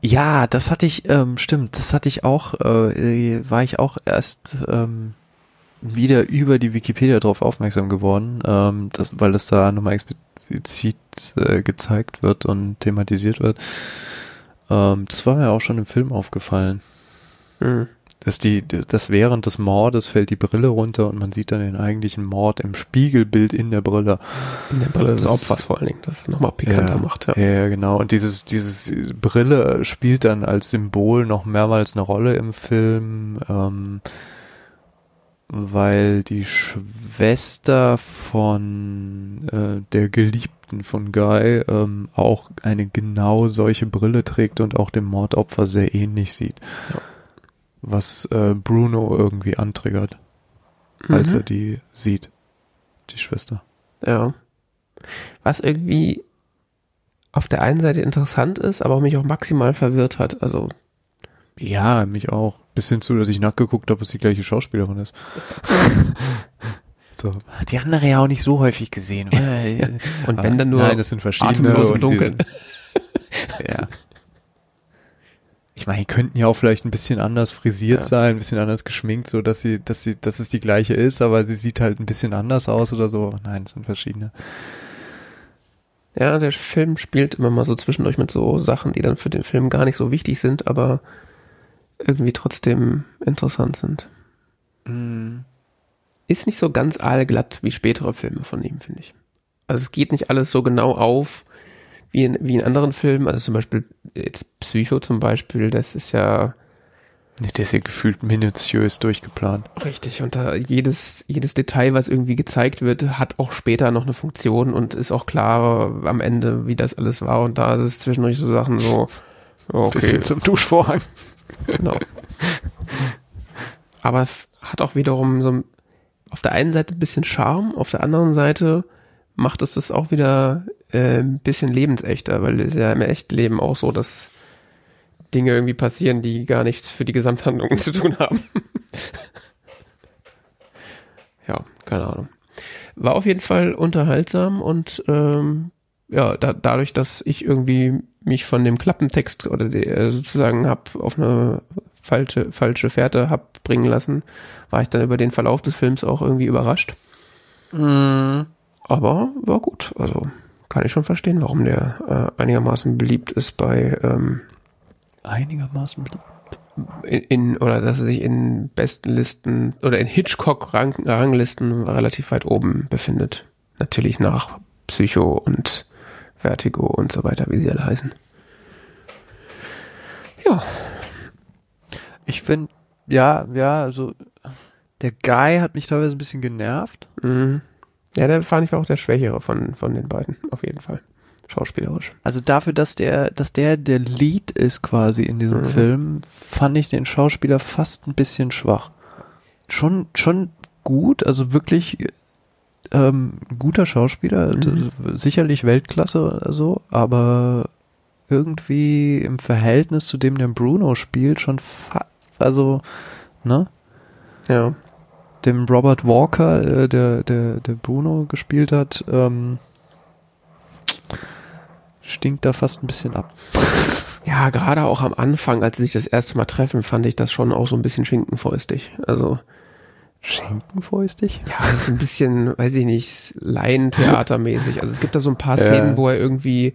Ja, das hatte ich, ähm, stimmt, das hatte ich auch, äh, war ich auch erst ähm, wieder über die Wikipedia drauf aufmerksam geworden, ähm, das, weil das da nochmal explizit äh, gezeigt wird und thematisiert wird. Ähm, das war mir auch schon im Film aufgefallen. Mhm dass die, dass während des Mordes fällt die Brille runter und man sieht dann den eigentlichen Mord im Spiegelbild in der Brille. In der Brille des Opfers vor allen Dingen, das nochmal pikanter ja, macht. Ja. ja, genau. Und dieses, dieses Brille spielt dann als Symbol noch mehrmals eine Rolle im Film, ähm, weil die Schwester von äh, der Geliebten von Guy ähm, auch eine genau solche Brille trägt und auch dem Mordopfer sehr ähnlich sieht. Ja was äh, Bruno irgendwie antriggert, mhm. als er die sieht, die Schwester. Ja. Was irgendwie auf der einen Seite interessant ist, aber mich auch maximal verwirrt hat. Also ja, mich auch. Bis hin zu, dass ich nachgeguckt habe, was die gleiche Schauspielerin ist. so. Die andere ja auch nicht so häufig gesehen. und wenn dann nur Nein, das sind verschiedene. Atemlos im Dunkeln. ja. Ich meine, die könnten ja auch vielleicht ein bisschen anders frisiert ja. sein, ein bisschen anders geschminkt, so dass sie, dass sie, dass es die gleiche ist, aber sie sieht halt ein bisschen anders aus oder so. Nein, es sind verschiedene. Ja, der Film spielt immer mal so zwischendurch mit so Sachen, die dann für den Film gar nicht so wichtig sind, aber irgendwie trotzdem interessant sind. Mhm. Ist nicht so ganz aalglatt wie spätere Filme von ihm, finde ich. Also es geht nicht alles so genau auf, wie in, wie in anderen Filmen, also zum Beispiel jetzt Psycho zum Beispiel, das ist ja der ist ja gefühlt minutiös durchgeplant. Richtig, und da jedes, jedes Detail, was irgendwie gezeigt wird, hat auch später noch eine Funktion und ist auch klar am Ende, wie das alles war. Und da ist es zwischendurch so Sachen so, Okay. Bisschen zum Duschvorhang. Genau. Aber hat auch wiederum so auf der einen Seite ein bisschen Charme, auf der anderen Seite macht es das auch wieder äh, ein bisschen lebensechter, weil es ja im echten Leben auch so, dass Dinge irgendwie passieren, die gar nichts für die Gesamthandlung zu tun haben. ja, keine Ahnung. War auf jeden Fall unterhaltsam und ähm, ja, da, dadurch, dass ich irgendwie mich von dem Klappentext oder die, äh, sozusagen hab auf eine falsche, falsche Fährte hab bringen lassen, war ich dann über den Verlauf des Films auch irgendwie überrascht. Mhm. Aber war gut. Also kann ich schon verstehen, warum der äh, einigermaßen beliebt ist bei ähm, Einigermaßen beliebt. in, in oder dass er sich in besten Listen oder in Hitchcock-Ranglisten relativ weit oben befindet. Natürlich nach Psycho und Vertigo und so weiter, wie sie alle heißen. Ja, Ich finde, ja, ja, also der Guy hat mich teilweise ein bisschen genervt. mhm. Ja, der fand ich war auch der Schwächere von, von den beiden, auf jeden Fall. Schauspielerisch. Also dafür, dass der, dass der der Lead ist quasi in diesem Mhm. Film, fand ich den Schauspieler fast ein bisschen schwach. Schon, schon gut, also wirklich ähm, guter Schauspieler, also sicherlich Weltklasse oder so, aber irgendwie im Verhältnis zu dem, der Bruno spielt, schon fa also, ne? Ja. Dem Robert Walker, äh, der, der, der Bruno gespielt hat, ähm, stinkt da fast ein bisschen ab. Ja, gerade auch am Anfang, als sie sich das erste Mal treffen, fand ich das schon auch so ein bisschen schinkenfäustig. Also, Schenkenfäustig? ja, so ein bisschen, weiß ich nicht, Laientheatermäßig. Also es gibt da so ein paar. Szenen, wo er irgendwie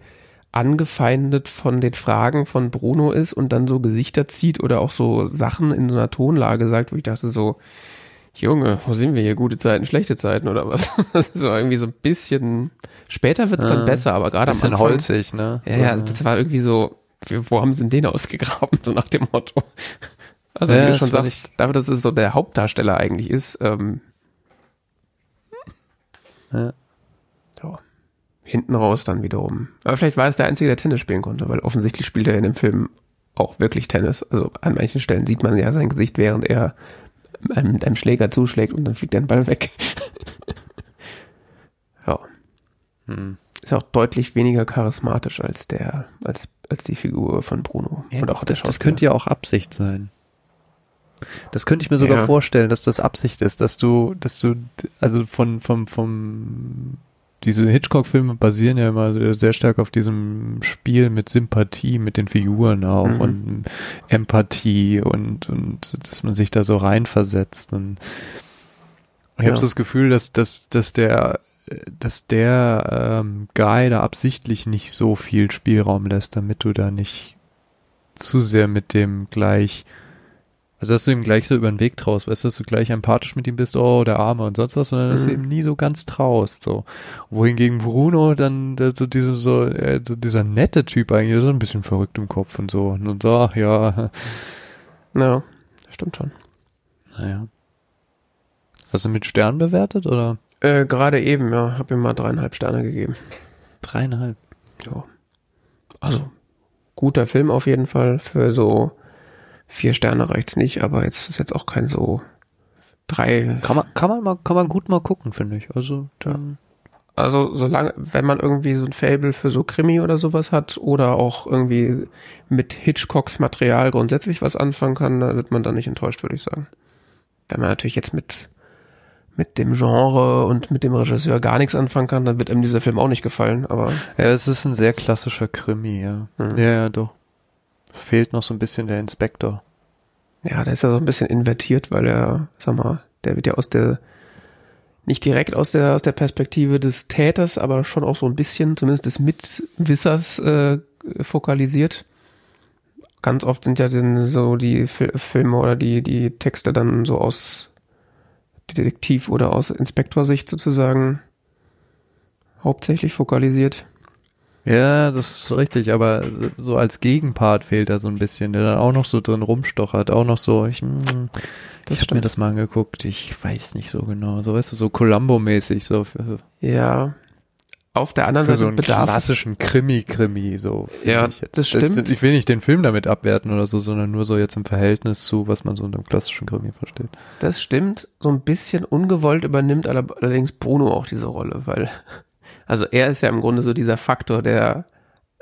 angefeindet von den Fragen von Bruno ist und dann so Gesichter zieht oder auch so Sachen in so einer Tonlage sagt, wo ich dachte so, Junge, wo sind wir hier? Gute Zeiten, schlechte Zeiten oder was? Das ist so irgendwie so ein bisschen, später wird's dann Ah, besser, aber gerade am Bisschen Anfang. holzig, ne? Ja, ja, das war irgendwie so, wo haben sie denn den ausgegraben, so nach dem Motto. Also Ja, wie du das schon sagst, dafür, dass es so der Hauptdarsteller eigentlich ist, ähm, Ja. ja, hinten raus dann wiederum. Aber vielleicht war es der Einzige, der Tennis spielen konnte, weil offensichtlich spielt er in dem Film auch wirklich Tennis. Also an manchen Stellen sieht man ja sein Gesicht, während er einem, mit einem Schläger zuschlägt und dann fliegt der Ball weg. ja. Hm. Ist auch deutlich weniger charismatisch als der, als, als die Figur von Bruno. Ja, und auch das, das könnte ja auch Absicht sein. Das könnte ich mir sogar Ja. vorstellen, dass das Absicht ist, dass du, dass du, also von, vom, vom, diese Hitchcock-Filme basieren ja immer sehr stark auf diesem Spiel mit Sympathie, mit den Figuren auch Mhm. und Empathie und, und dass man sich da so reinversetzt. Und ich Ja. habe so das Gefühl, dass, dass, dass der, dass der ähm, Guy da absichtlich nicht so viel Spielraum lässt, damit du da nicht zu sehr mit dem gleich, also dass du ihm gleich so über den Weg traust, weißt du, dass du gleich empathisch mit ihm bist, oh, der Arme und sonst was, sondern dass du Mhm. ihm nie so ganz traust, so. Wohingegen Bruno dann so diese, so, äh, so dieser nette Typ eigentlich, so ein bisschen verrückt im Kopf und so, und so, ach ja, Ja, stimmt schon. naja. Hast du mit Stern bewertet, oder? Äh, Gerade eben, ja, habe ihm mal dreieinhalb Sterne gegeben. Dreieinhalb. Ja. Also, guter Film auf jeden Fall. Für so vier Sterne reicht's nicht, aber jetzt ist jetzt auch kein so drei. Kann man, kann man mal, kann man gut mal gucken, finde ich. Also, dann, Also, solange, wenn man irgendwie so ein Fable für so Krimi oder sowas hat oder auch irgendwie mit Hitchcocks Material grundsätzlich was anfangen kann, da wird man dann nicht enttäuscht, würde ich sagen. Wenn man natürlich jetzt mit mit dem Genre und mit dem Regisseur gar nichts anfangen kann, dann wird ihm dieser Film auch nicht gefallen, aber ja, es ist ein sehr klassischer Krimi, ja. Mhm. Ja, ja, doch. Fehlt noch so ein bisschen der Inspektor. Ja, der ist ja so ein bisschen invertiert, weil er, sag mal, der wird ja aus der, nicht direkt aus der, aus der Perspektive des Täters, aber schon auch so ein bisschen, zumindest des Mitwissers, äh, fokalisiert. Ganz oft sind ja dann so die Fil Filme oder die, die Texte dann so aus Detektiv- oder aus Inspektorsicht sozusagen hauptsächlich fokalisiert. Ja, das ist richtig, aber so als Gegenpart fehlt da so ein bisschen, der dann auch noch so drin rumstochert, auch noch so, ich, mm, ich habe mir das mal angeguckt, ich weiß nicht so genau, so weißt du, so Columbo-mäßig, so. Für, Ja. auf der anderen Für Seite so einen bedarf klassischen Krimi-Krimi, so. Ja, ich jetzt. das stimmt. ich will nicht den Film damit abwerten oder so, sondern nur so jetzt im Verhältnis zu, was man so unter einem klassischen Krimi versteht. Das stimmt. So ein bisschen ungewollt übernimmt aller- allerdings Bruno auch diese Rolle, weil, also er ist ja im Grunde so dieser Faktor, der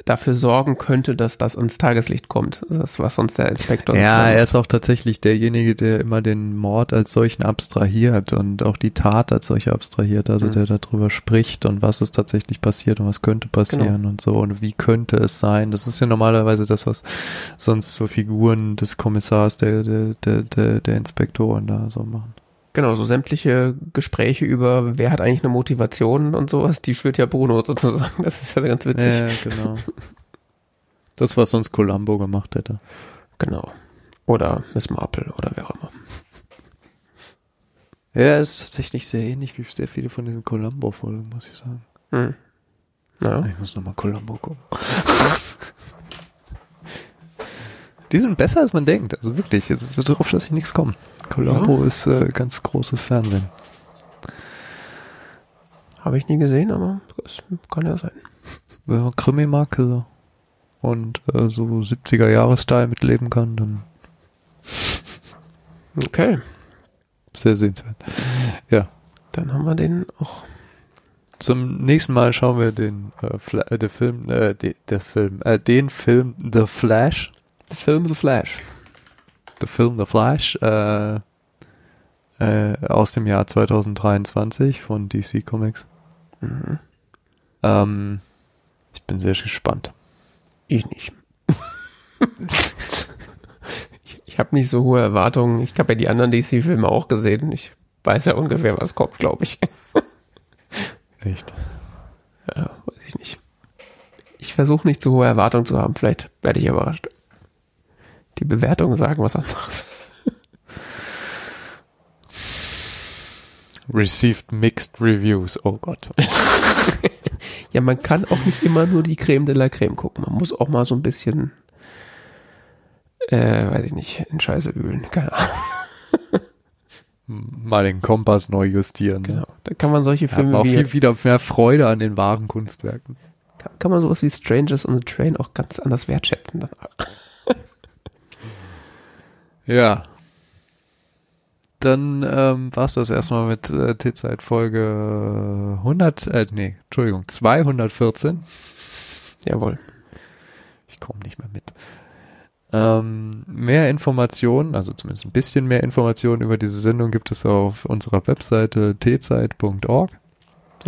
dafür sorgen könnte, dass das ans Tageslicht kommt. Das, was sonst der Inspektor Ja, er ist auch tatsächlich derjenige, der immer den Mord als solchen abstrahiert und auch die Tat als solche abstrahiert, also Mhm. der darüber spricht und was ist tatsächlich passiert und was könnte passieren Genau. und so und wie könnte es sein. Das ist ja normalerweise das, was sonst so Figuren des Kommissars, der, der, der, der, der Inspektoren da so machen. Genau, so sämtliche Gespräche über, wer hat eigentlich eine Motivation und sowas, die führt ja Bruno sozusagen. Das ist ja ganz witzig. Ja, genau. Das, was sonst Columbo gemacht hätte. Genau. Oder Miss Marple oder wer auch immer. Ja, ist tatsächlich sehr ähnlich wie sehr viele von diesen Columbo-Folgen, muss ich sagen. Hm. Ja. Ich muss nochmal Columbo gucken. Die sind besser, als man denkt. Also wirklich, es darauf, dass ich nichts komme. Columbo ist äh, ganz großes Fernsehen. Habe ich nie gesehen, aber das kann ja sein. Wenn man Krimi mag also, und äh, so 70er-Jahres-Style mitleben kann, dann Okay, sehr sehenswert. Ja. dann haben wir den auch. Zum nächsten Mal schauen wir den äh, Fla äh, der Film, äh, de, der Film, äh, den Film The Flash, Film The Flash. der Film The Flash, äh, äh, aus dem Jahr 2023 von DC Comics. Mhm. Ähm, ich bin sehr gespannt. Ich nicht. ich ich habe nicht so hohe Erwartungen. Ich habe ja die anderen DC-Filme auch gesehen. Ich weiß ja ungefähr, was kommt, glaube ich. Echt. Ja, weiß ich nicht. Ich versuche nicht zu hohe Erwartungen zu haben. Vielleicht werde ich überrascht. Die Bewertungen sagen was anderes. Received mixed reviews. Oh Gott. Ja, man kann auch nicht immer nur die Creme de la Creme gucken. Man muss auch mal so ein bisschen, äh, weiß ich nicht, in Scheiße wühlen. Keine Ahnung. Mal den Kompass neu justieren. ne? Genau. Da kann man solche Ja, Filme auch viel wieder mehr Freude an den wahren Kunstwerken. kann, kann man sowas wie Strangers on the Train auch ganz anders wertschätzen. Ja. Dann ähm, war es das erstmal mit äh, T-Zeit Folge 100, äh, nee, Entschuldigung, 214. Jawohl. Ich komme nicht mehr mit. Ähm, mehr Informationen, also zumindest ein bisschen mehr Informationen über diese Sendung gibt es auf unserer Webseite tzeit.org.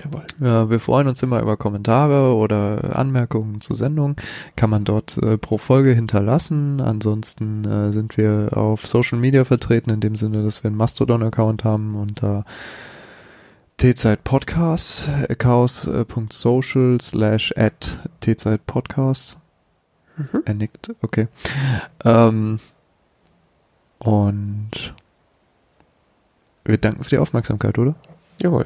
Jawohl. Ja, wir freuen uns immer über Kommentare oder Anmerkungen zur Sendung. Kann man dort äh, pro Folge hinterlassen. Ansonsten äh, sind wir auf Social Media vertreten, in dem Sinne, dass wir einen Mastodon-Account haben unter T-Zeit Podcast, accounts.social slash at T-Zeit Podcast. Mhm. Er nickt, okay. Ähm, und wir danken für die Aufmerksamkeit, oder? Jawohl.